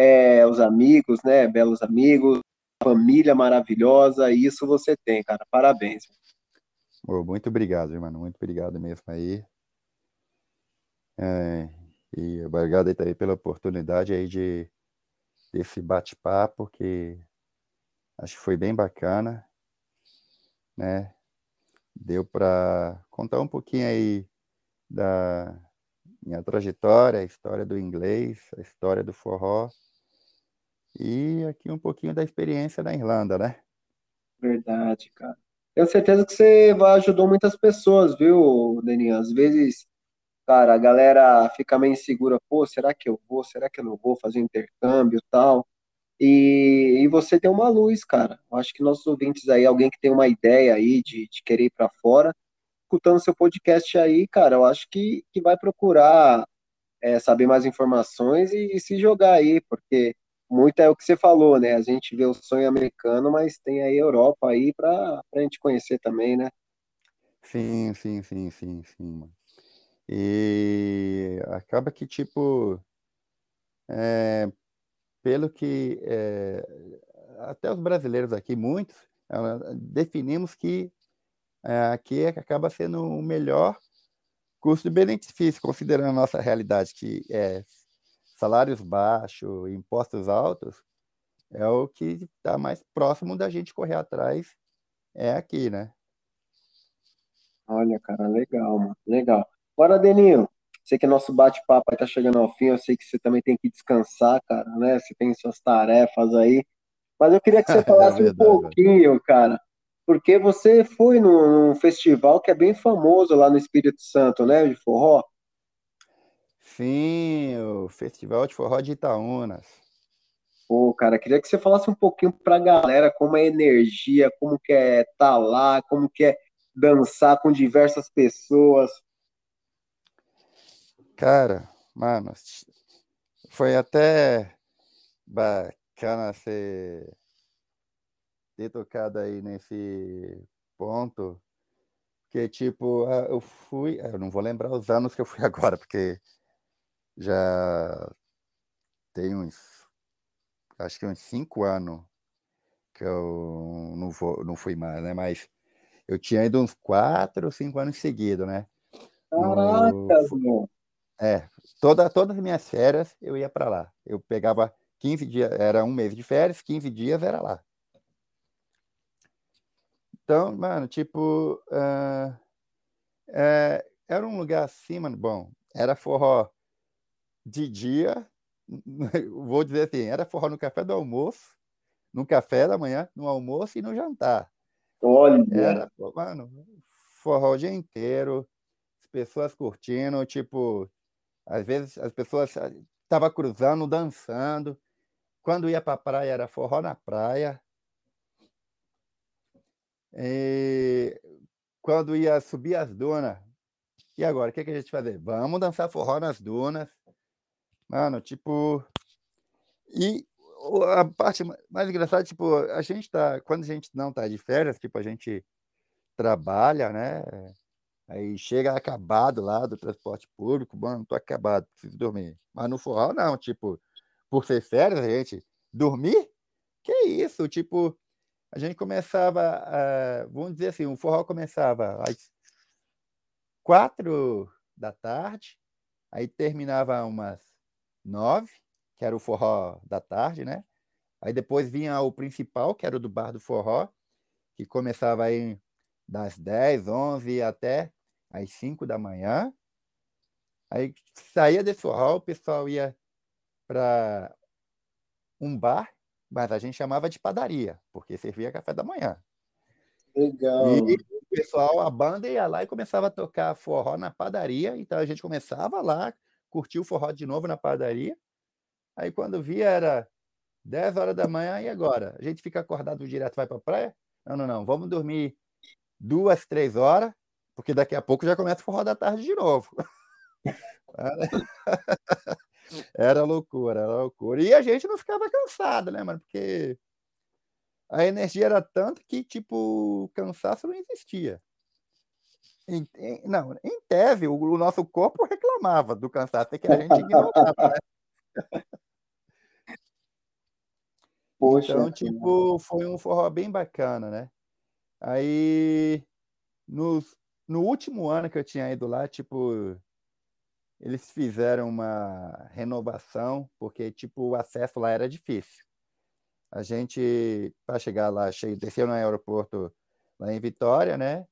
É, os amigos, né? Belos amigos, família maravilhosa. Isso você tem, cara. Parabéns. Oh, muito obrigado, mano. Muito obrigado mesmo aí. É, e obrigado aí pela oportunidade aí de desse bate-papo que acho que foi bem bacana, né? Deu para contar um pouquinho aí da minha trajetória, a história do inglês, a história do forró e aqui um pouquinho da experiência da Irlanda, né? Verdade, cara. Tenho certeza que você ajudou muitas pessoas, viu, Deninho? Às vezes cara, a galera fica meio insegura, pô, será que eu vou, será que eu não vou fazer intercâmbio tal? E, e você tem uma luz, cara. Eu acho que nossos ouvintes aí, alguém que tem uma ideia aí de, de querer ir para fora, escutando seu podcast aí, cara, eu acho que, que vai procurar é, saber mais informações e, e, se jogar aí, porque muito é o que você falou, né? A gente vê o sonho americano, mas tem aí a Europa aí para a gente conhecer também, né? Sim, sim, sim, sim, sim. E acaba que, tipo, é, pelo que é, até os brasileiros aqui, muitos, definimos que é, aqui acaba sendo o melhor custo-benefício, considerando a nossa realidade, que é salários baixos, impostos altos, é o que está mais próximo da gente correr atrás, é aqui, né? Olha, cara, legal, mano, legal. Bora, Deninho. Sei que nosso bate-papo está chegando ao fim. Eu sei que você também tem que descansar, cara, né? Você tem suas tarefas aí. Mas eu queria que você é falasse é verdade, um pouquinho, cara, porque você foi num, num, festival que é bem famoso lá no Espírito Santo, né? De forró. Sim, o Festival de Forró de Itaúnas. Pô, cara, queria que você falasse um pouquinho pra galera como é a energia, como que é estar tá lá, como que é dançar com diversas pessoas. Cara, mano, foi até bacana você ter tocado aí nesse ponto, que tipo, eu fui, eu não vou lembrar os anos que eu fui agora, porque já tem uns, acho que uns cinco anos que eu não, vou, não fui mais, né? Mas eu tinha ido uns quatro ou cinco anos seguidos, né? Caraca, no, é, toda, todas as minhas férias eu ia para lá. Eu pegava 15 dias, era um mês de férias, 15 dias era lá. Então, mano, tipo, uh, era um lugar assim, mano, bom, era forró de dia, vou dizer assim, era forró no café do almoço, no café da manhã, no almoço e no jantar. Olha! Era, mano, forró o dia inteiro, as pessoas curtindo, tipo, às vezes as pessoas estavam cruzando, dançando. Quando ia para a praia, era forró na praia. E quando ia subir as dunas, e agora, o que, que a gente fazer? Vamos dançar forró nas dunas. Mano, tipo. E a parte mais engraçada, tipo, a gente tá. Quando a gente não tá de férias, tipo, a gente trabalha, né? Aí chega acabado lá do transporte público, mano, tô acabado, preciso dormir. Mas no forró, não, tipo, por ser férias, a gente dormir? Que isso? Tipo, a gente começava, vamos dizer assim, o forró começava às quatro da tarde, aí terminava umas nove, que era o forró da tarde, né? Aí depois vinha o principal, que era o do bar do forró, que começava aí das 10, 11 até às 5 da manhã. Aí saía desse forró, o pessoal ia para um bar, mas a gente chamava de padaria, porque servia café da manhã. Legal. E o pessoal, a banda ia lá e começava a tocar forró na padaria, então a gente começava lá, curtia o forró de novo na padaria. Aí quando via era 10 horas da manhã, e agora? A gente fica acordado direto, vai para a praia? Não, não, não, vamos dormir duas, três horas, porque daqui a pouco já começa o forró da tarde de novo. Era loucura, era loucura. E a gente não ficava cansado, né, mano? Porque a energia era tanta que, tipo, cansaço não existia. Em, em, não, em tese, o, o, nosso corpo reclamava do cansaço, é que a gente ignorava, né? Poxa, então, tipo, foi um forró bem bacana, né? Aí, no, no último ano que eu tinha ido lá, tipo, eles fizeram uma renovação, porque, tipo, o acesso lá era difícil. A gente, para chegar lá, desceu no aeroporto lá em Vitória, né?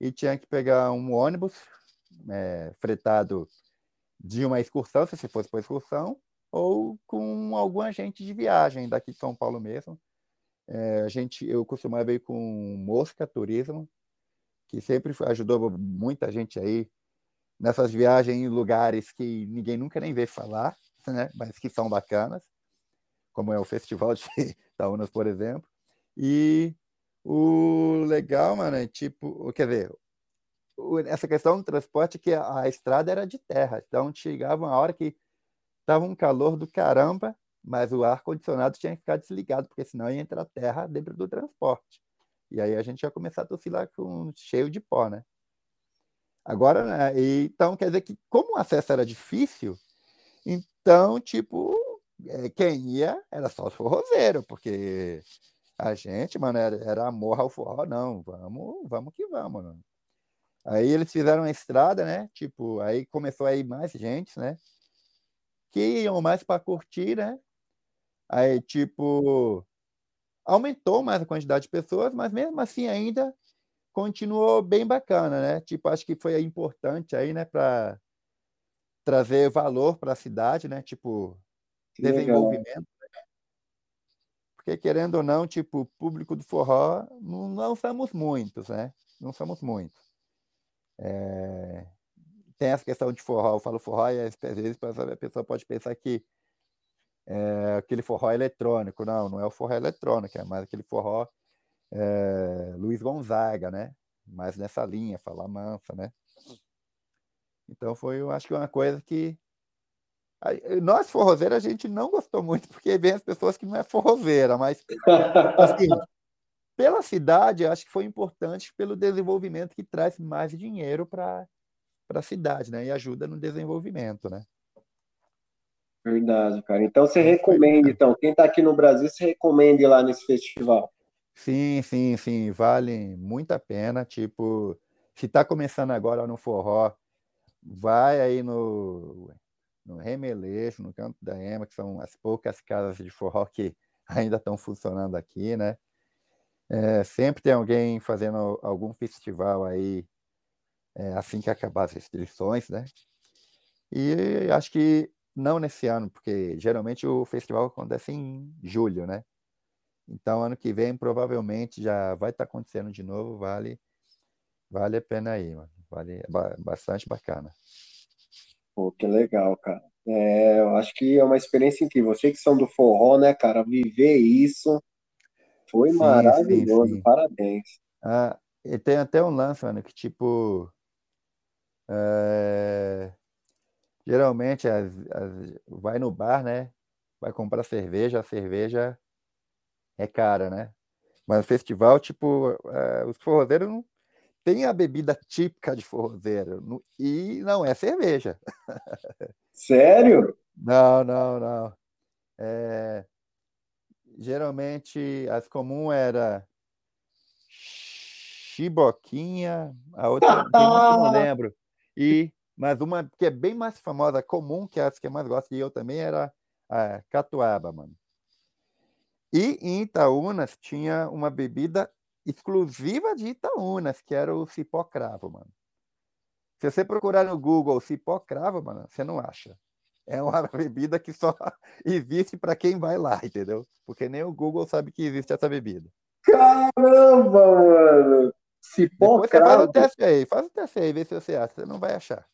E tinha que pegar um ônibus é, fretado de uma excursão, se fosse para excursão, ou com algum agente de viagem daqui de São Paulo mesmo. É, a gente, eu costumava ir com Mosca Turismo, que sempre ajudou muita gente aí nessas viagens em lugares que ninguém nunca nem vê falar, né? mas que são bacanas, como é o Festival de Itaúnas, por exemplo. E o legal, mano, é tipo, quer ver, essa questão do transporte que a, estrada era de terra, então chegava uma hora que tava um calor do caramba, mas o ar condicionado tinha que ficar desligado, porque senão ia entrar terra dentro do transporte. E aí a gente ia começar a tossir lá com cheio de pó, né? Agora, né? então, quer dizer que, como o acesso era difícil, então, tipo, é, quem ia era só os forrozeiros, porque a gente, mano, era, era amor ao forró, não, vamos, vamos que vamos, mano. Aí eles fizeram a estrada, né? Tipo, aí começou a ir mais gente, né? Que iam mais para curtir, né? Aí, tipo, aumentou mais a quantidade de pessoas, mas mesmo assim ainda continuou bem bacana, né? Tipo, acho que foi importante aí, né, para trazer valor para a cidade, né? Tipo, desenvolvimento. Porque querendo ou não, tipo, público do forró não, não somos muitos, né? Não somos muitos. É... Tem essa questão de forró, eu falo forró e às vezes a pessoa pode pensar que é aquele forró eletrônico. Não, não é o forró eletrônico, é mais aquele forró é, Luiz Gonzaga, né? Mais nessa linha, falar mansa, né? Então foi, eu acho que uma coisa que nós forrozeiros a gente não gostou muito porque vem as pessoas que não é forrozeira, mas assim, pela cidade acho que foi importante pelo desenvolvimento que traz mais dinheiro para a cidade, né? E ajuda no desenvolvimento, né? Verdade, cara. Então você recomenda, então, quem está aqui no Brasil, você recomenda ir lá nesse festival? Sim, sim, sim, vale muito a pena. Tipo, se está começando agora no forró, vai aí no, no Remeleixo, no Canto da Ema, que são as poucas casas de forró que ainda estão funcionando aqui, né? É, sempre tem alguém fazendo algum festival aí é, assim que acabar as restrições, né? E acho que não nesse ano, porque geralmente o festival acontece em julho, né? Então, ano que vem, provavelmente já vai estar tá acontecendo de novo. Vale, vale a pena aí, mano. Vale bastante bacana. Pô, que legal, cara. É, eu acho que é uma experiência incrível. Vocês que são do forró, né, cara? Viver isso foi sim, maravilhoso. Sim, sim. Parabéns. Ah, e tem até um lance, mano, que tipo. É... geralmente as, as, vai no bar, né? Vai comprar cerveja, a cerveja é cara, né? Mas no festival, tipo, uh, os forrozeiros não tem a bebida típica de forrozeiro e não é cerveja. Sério? Não, não, não. É, geralmente as comuns era chiboquinha, a outra não lembro. E mas uma que é bem mais famosa, comum, que é as que eu mais gosto, e eu também era a catuaba, mano. E em Itaúnas tinha uma bebida exclusiva de Itaúnas, que era o cipó cravo, mano. Se você procurar no Google cipó cravo, mano, você não acha. É uma bebida que só existe para quem vai lá, entendeu? Porque nem o Google sabe que existe essa bebida. Caramba, mano! Cipó Depois cravo. Faz o teste aí, faz o teste aí, vê se você acha. Você não vai achar.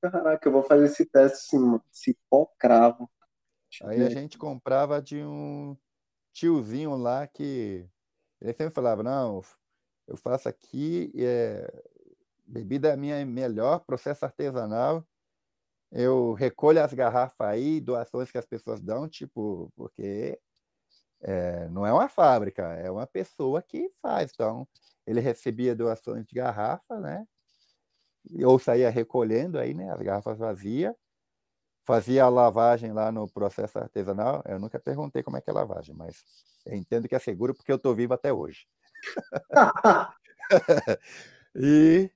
Caraca, eu vou fazer esse teste sim, cipó cravo. Aí a gente comprava de um tiozinho lá que ele sempre falava, não, eu faço aqui, é, bebida é minha melhor, processo artesanal, eu recolho as garrafas aí, doações que as pessoas dão, tipo, porque é, não é uma fábrica, é uma pessoa que faz. Então, ele recebia doações de garrafa, né? Ou saía recolhendo aí, né? As garrafas vazias, fazia a lavagem lá no processo artesanal. Eu nunca perguntei como é que é a lavagem, mas eu entendo que é seguro porque eu estou vivo até hoje. e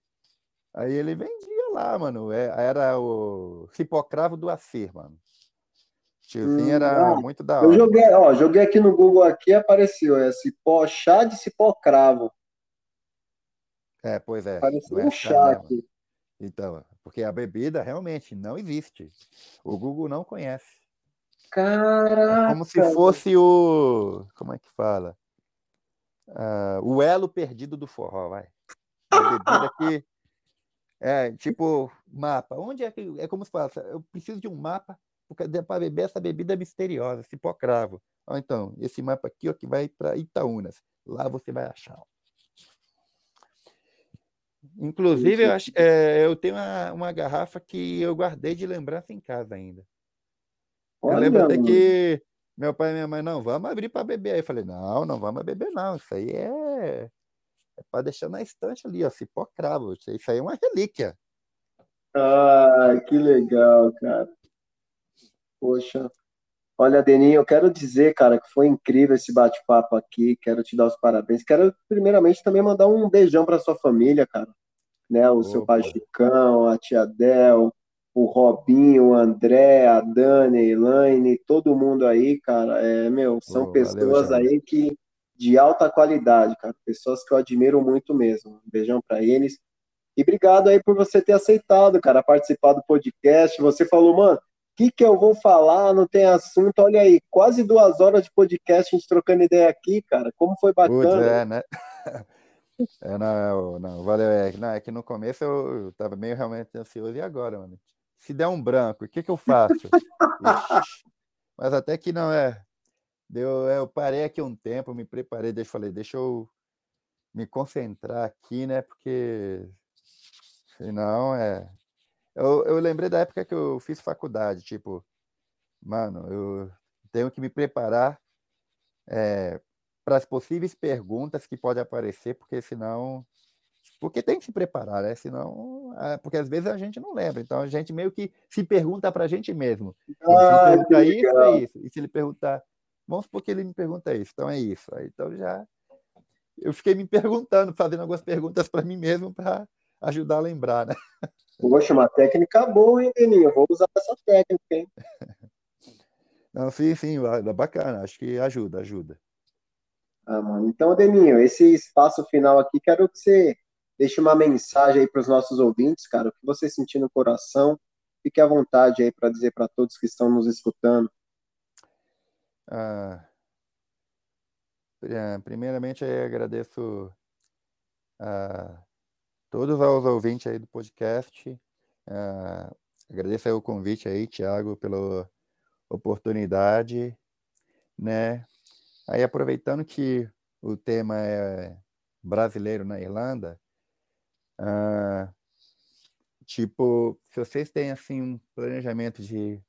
aí ele vendia lá, mano. É, era o cipocravo do Acir, mano. Tiozinho hum, era ah, muito da hora. Eu joguei, ó, joguei aqui no Google aqui apareceu, é cipó, chá de cipocravo. É, pois é. Apareceu é um chá aqui. Então, porque a bebida realmente não existe. O Google não conhece. Caraca! É como se fosse o. Como é que fala? Uh, o elo perdido do forró, vai. A bebida que. É, tipo, mapa. Onde é que. É como se fala, eu preciso de um mapa para beber essa bebida misteriosa, esse pó cravo. Ó, então, esse mapa aqui ó, que vai para Itaúnas. Lá você vai achar. Inclusive, eu, acho, é, eu tenho uma, uma garrafa que eu guardei de lembrança em casa ainda. Olha, eu lembro até mano. que meu pai e minha mãe, não, vamos abrir para beber. Aí eu falei, não, não vamos beber, não. Isso aí é, é para deixar na estante ali, ó, cipó cravo. Isso aí é uma relíquia. Ah, que legal, cara. Poxa. Olha, Deninho, eu quero dizer, cara, que foi incrível esse bate-papo aqui. Quero te dar os parabéns. Quero, primeiramente, também mandar um beijão para sua família, cara. Né? O seu pai Chicão, a tia Del, o Robinho, o André, a Dani, a Elaine, todo mundo aí, cara, é, meu, são oh, pessoas valeu, aí que de alta qualidade, cara, pessoas que eu admiro muito mesmo. Um beijão para eles. E obrigado aí por você ter aceitado, cara, participar do podcast. Você falou, mano, o que, que eu vou falar? Não tem assunto. Olha aí, quase duas horas de podcast a gente trocando ideia aqui, cara. Como foi bacana. Putz, é, né? É, não, não, valeu. É, não, é que no começo eu, eu tava meio realmente ansioso. E agora, mano? se der um branco, o que, que eu faço? Mas até que não é. Deu, eu parei aqui um tempo, me preparei, deixa, falei, deixa eu me concentrar aqui, né? Porque senão é. Eu, eu lembrei da época que eu fiz faculdade, tipo, mano, eu tenho que me preparar é, para as possíveis perguntas que podem aparecer, porque senão porque tem que se preparar, né? Senão, é, porque às vezes a gente não lembra. Então a gente meio que se pergunta para a gente mesmo. Ah, se ele perguntar isso, é isso. E se ele perguntar, vamos supor que ele me pergunta isso, então é isso. Então já eu fiquei me perguntando, fazendo algumas perguntas para mim mesmo para ajudar a lembrar, né? Poxa, uma técnica boa, hein, Deninho? Vou usar essa técnica, hein? Não, sim, sim, bacana. Acho que ajuda, ajuda. Ah, mano. Então, Deninho, esse espaço final aqui, quero que você Deixe uma mensagem aí para os nossos ouvintes, cara, o que você sentir no coração. Fique à vontade aí para dizer para todos que estão nos escutando. Ah, primeiramente, eu agradeço a todos os ouvintes aí do podcast. Ah, agradeço aí o convite aí, Tiago, pela oportunidade, né? Aí aproveitando que o tema é brasileiro na Irlanda, ah, tipo, se vocês têm assim um planejamento de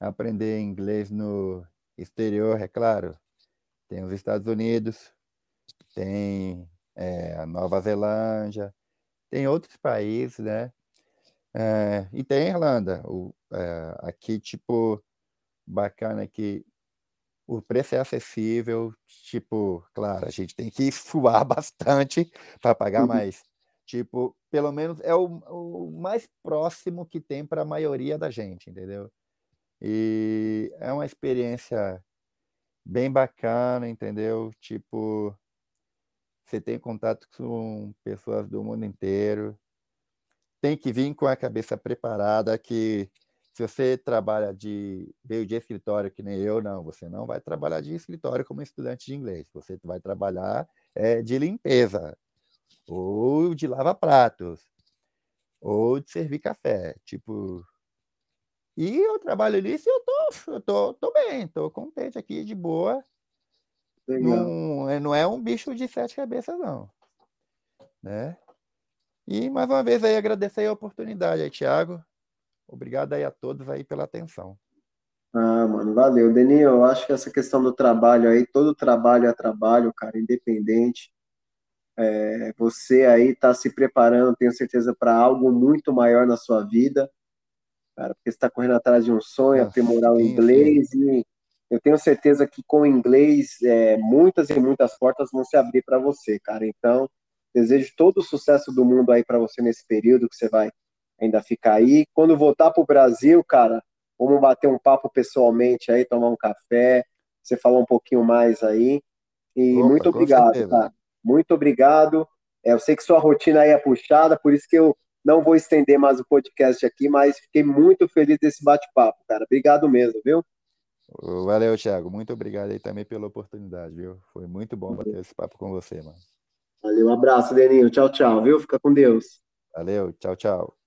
aprender inglês no exterior, é claro, tem os Estados Unidos, tem é, a Nova Zelândia, tem outros países, né? É, e tem a Irlanda. O, é, aqui, tipo, bacana que o preço é acessível, tipo, claro, a gente tem que suar bastante para pagar, uhum. mas, tipo, pelo menos é o, o mais próximo que tem para a maioria da gente, entendeu? E é uma experiência bem bacana, entendeu? Tipo, você tem contato com pessoas do mundo inteiro. Tem que vir com a cabeça preparada que se você trabalha de veio de escritório que nem eu, não, você não vai trabalhar de escritório como estudante de inglês. Você vai trabalhar é, de limpeza, ou de lavar pratos, ou de servir café. Tipo, e eu trabalho nisso e eu tô, eu tô, tô bem, tô contente aqui, de boa. Não, é, não é um bicho de sete cabeças, não. Né? E mais uma vez aí agradecer a oportunidade aí, Thiago. Obrigado aí a todos aí pela atenção. Ah, mano, valeu. Deninho, eu acho que essa questão do trabalho aí, todo trabalho é trabalho, cara, independente. É, você aí está se preparando, tenho certeza, para algo muito maior na sua vida, cara, porque você está correndo atrás de um sonho, ah, aprimorar o inglês, sim. e eu tenho certeza que com o inglês, é, muitas e muitas portas vão se abrir para você, cara. Então, desejo todo o sucesso do mundo aí para você nesse período que você vai ainda ficar aí. Quando voltar para o Brasil, cara, vamos bater um papo pessoalmente aí, tomar um café, você falar um pouquinho mais aí. E Opa, muito obrigado, tá? Muito obrigado. É, eu sei que sua rotina aí é puxada, por isso que eu não vou estender mais o podcast aqui, mas fiquei muito feliz desse bate-papo, cara. Obrigado mesmo, viu? Valeu, Thiago. Muito obrigado aí também pela oportunidade, viu? Foi muito bom bater esse papo com você, mano. Valeu, um abraço, Deninho. Tchau, tchau, viu? Fica com Deus. Valeu, tchau, tchau.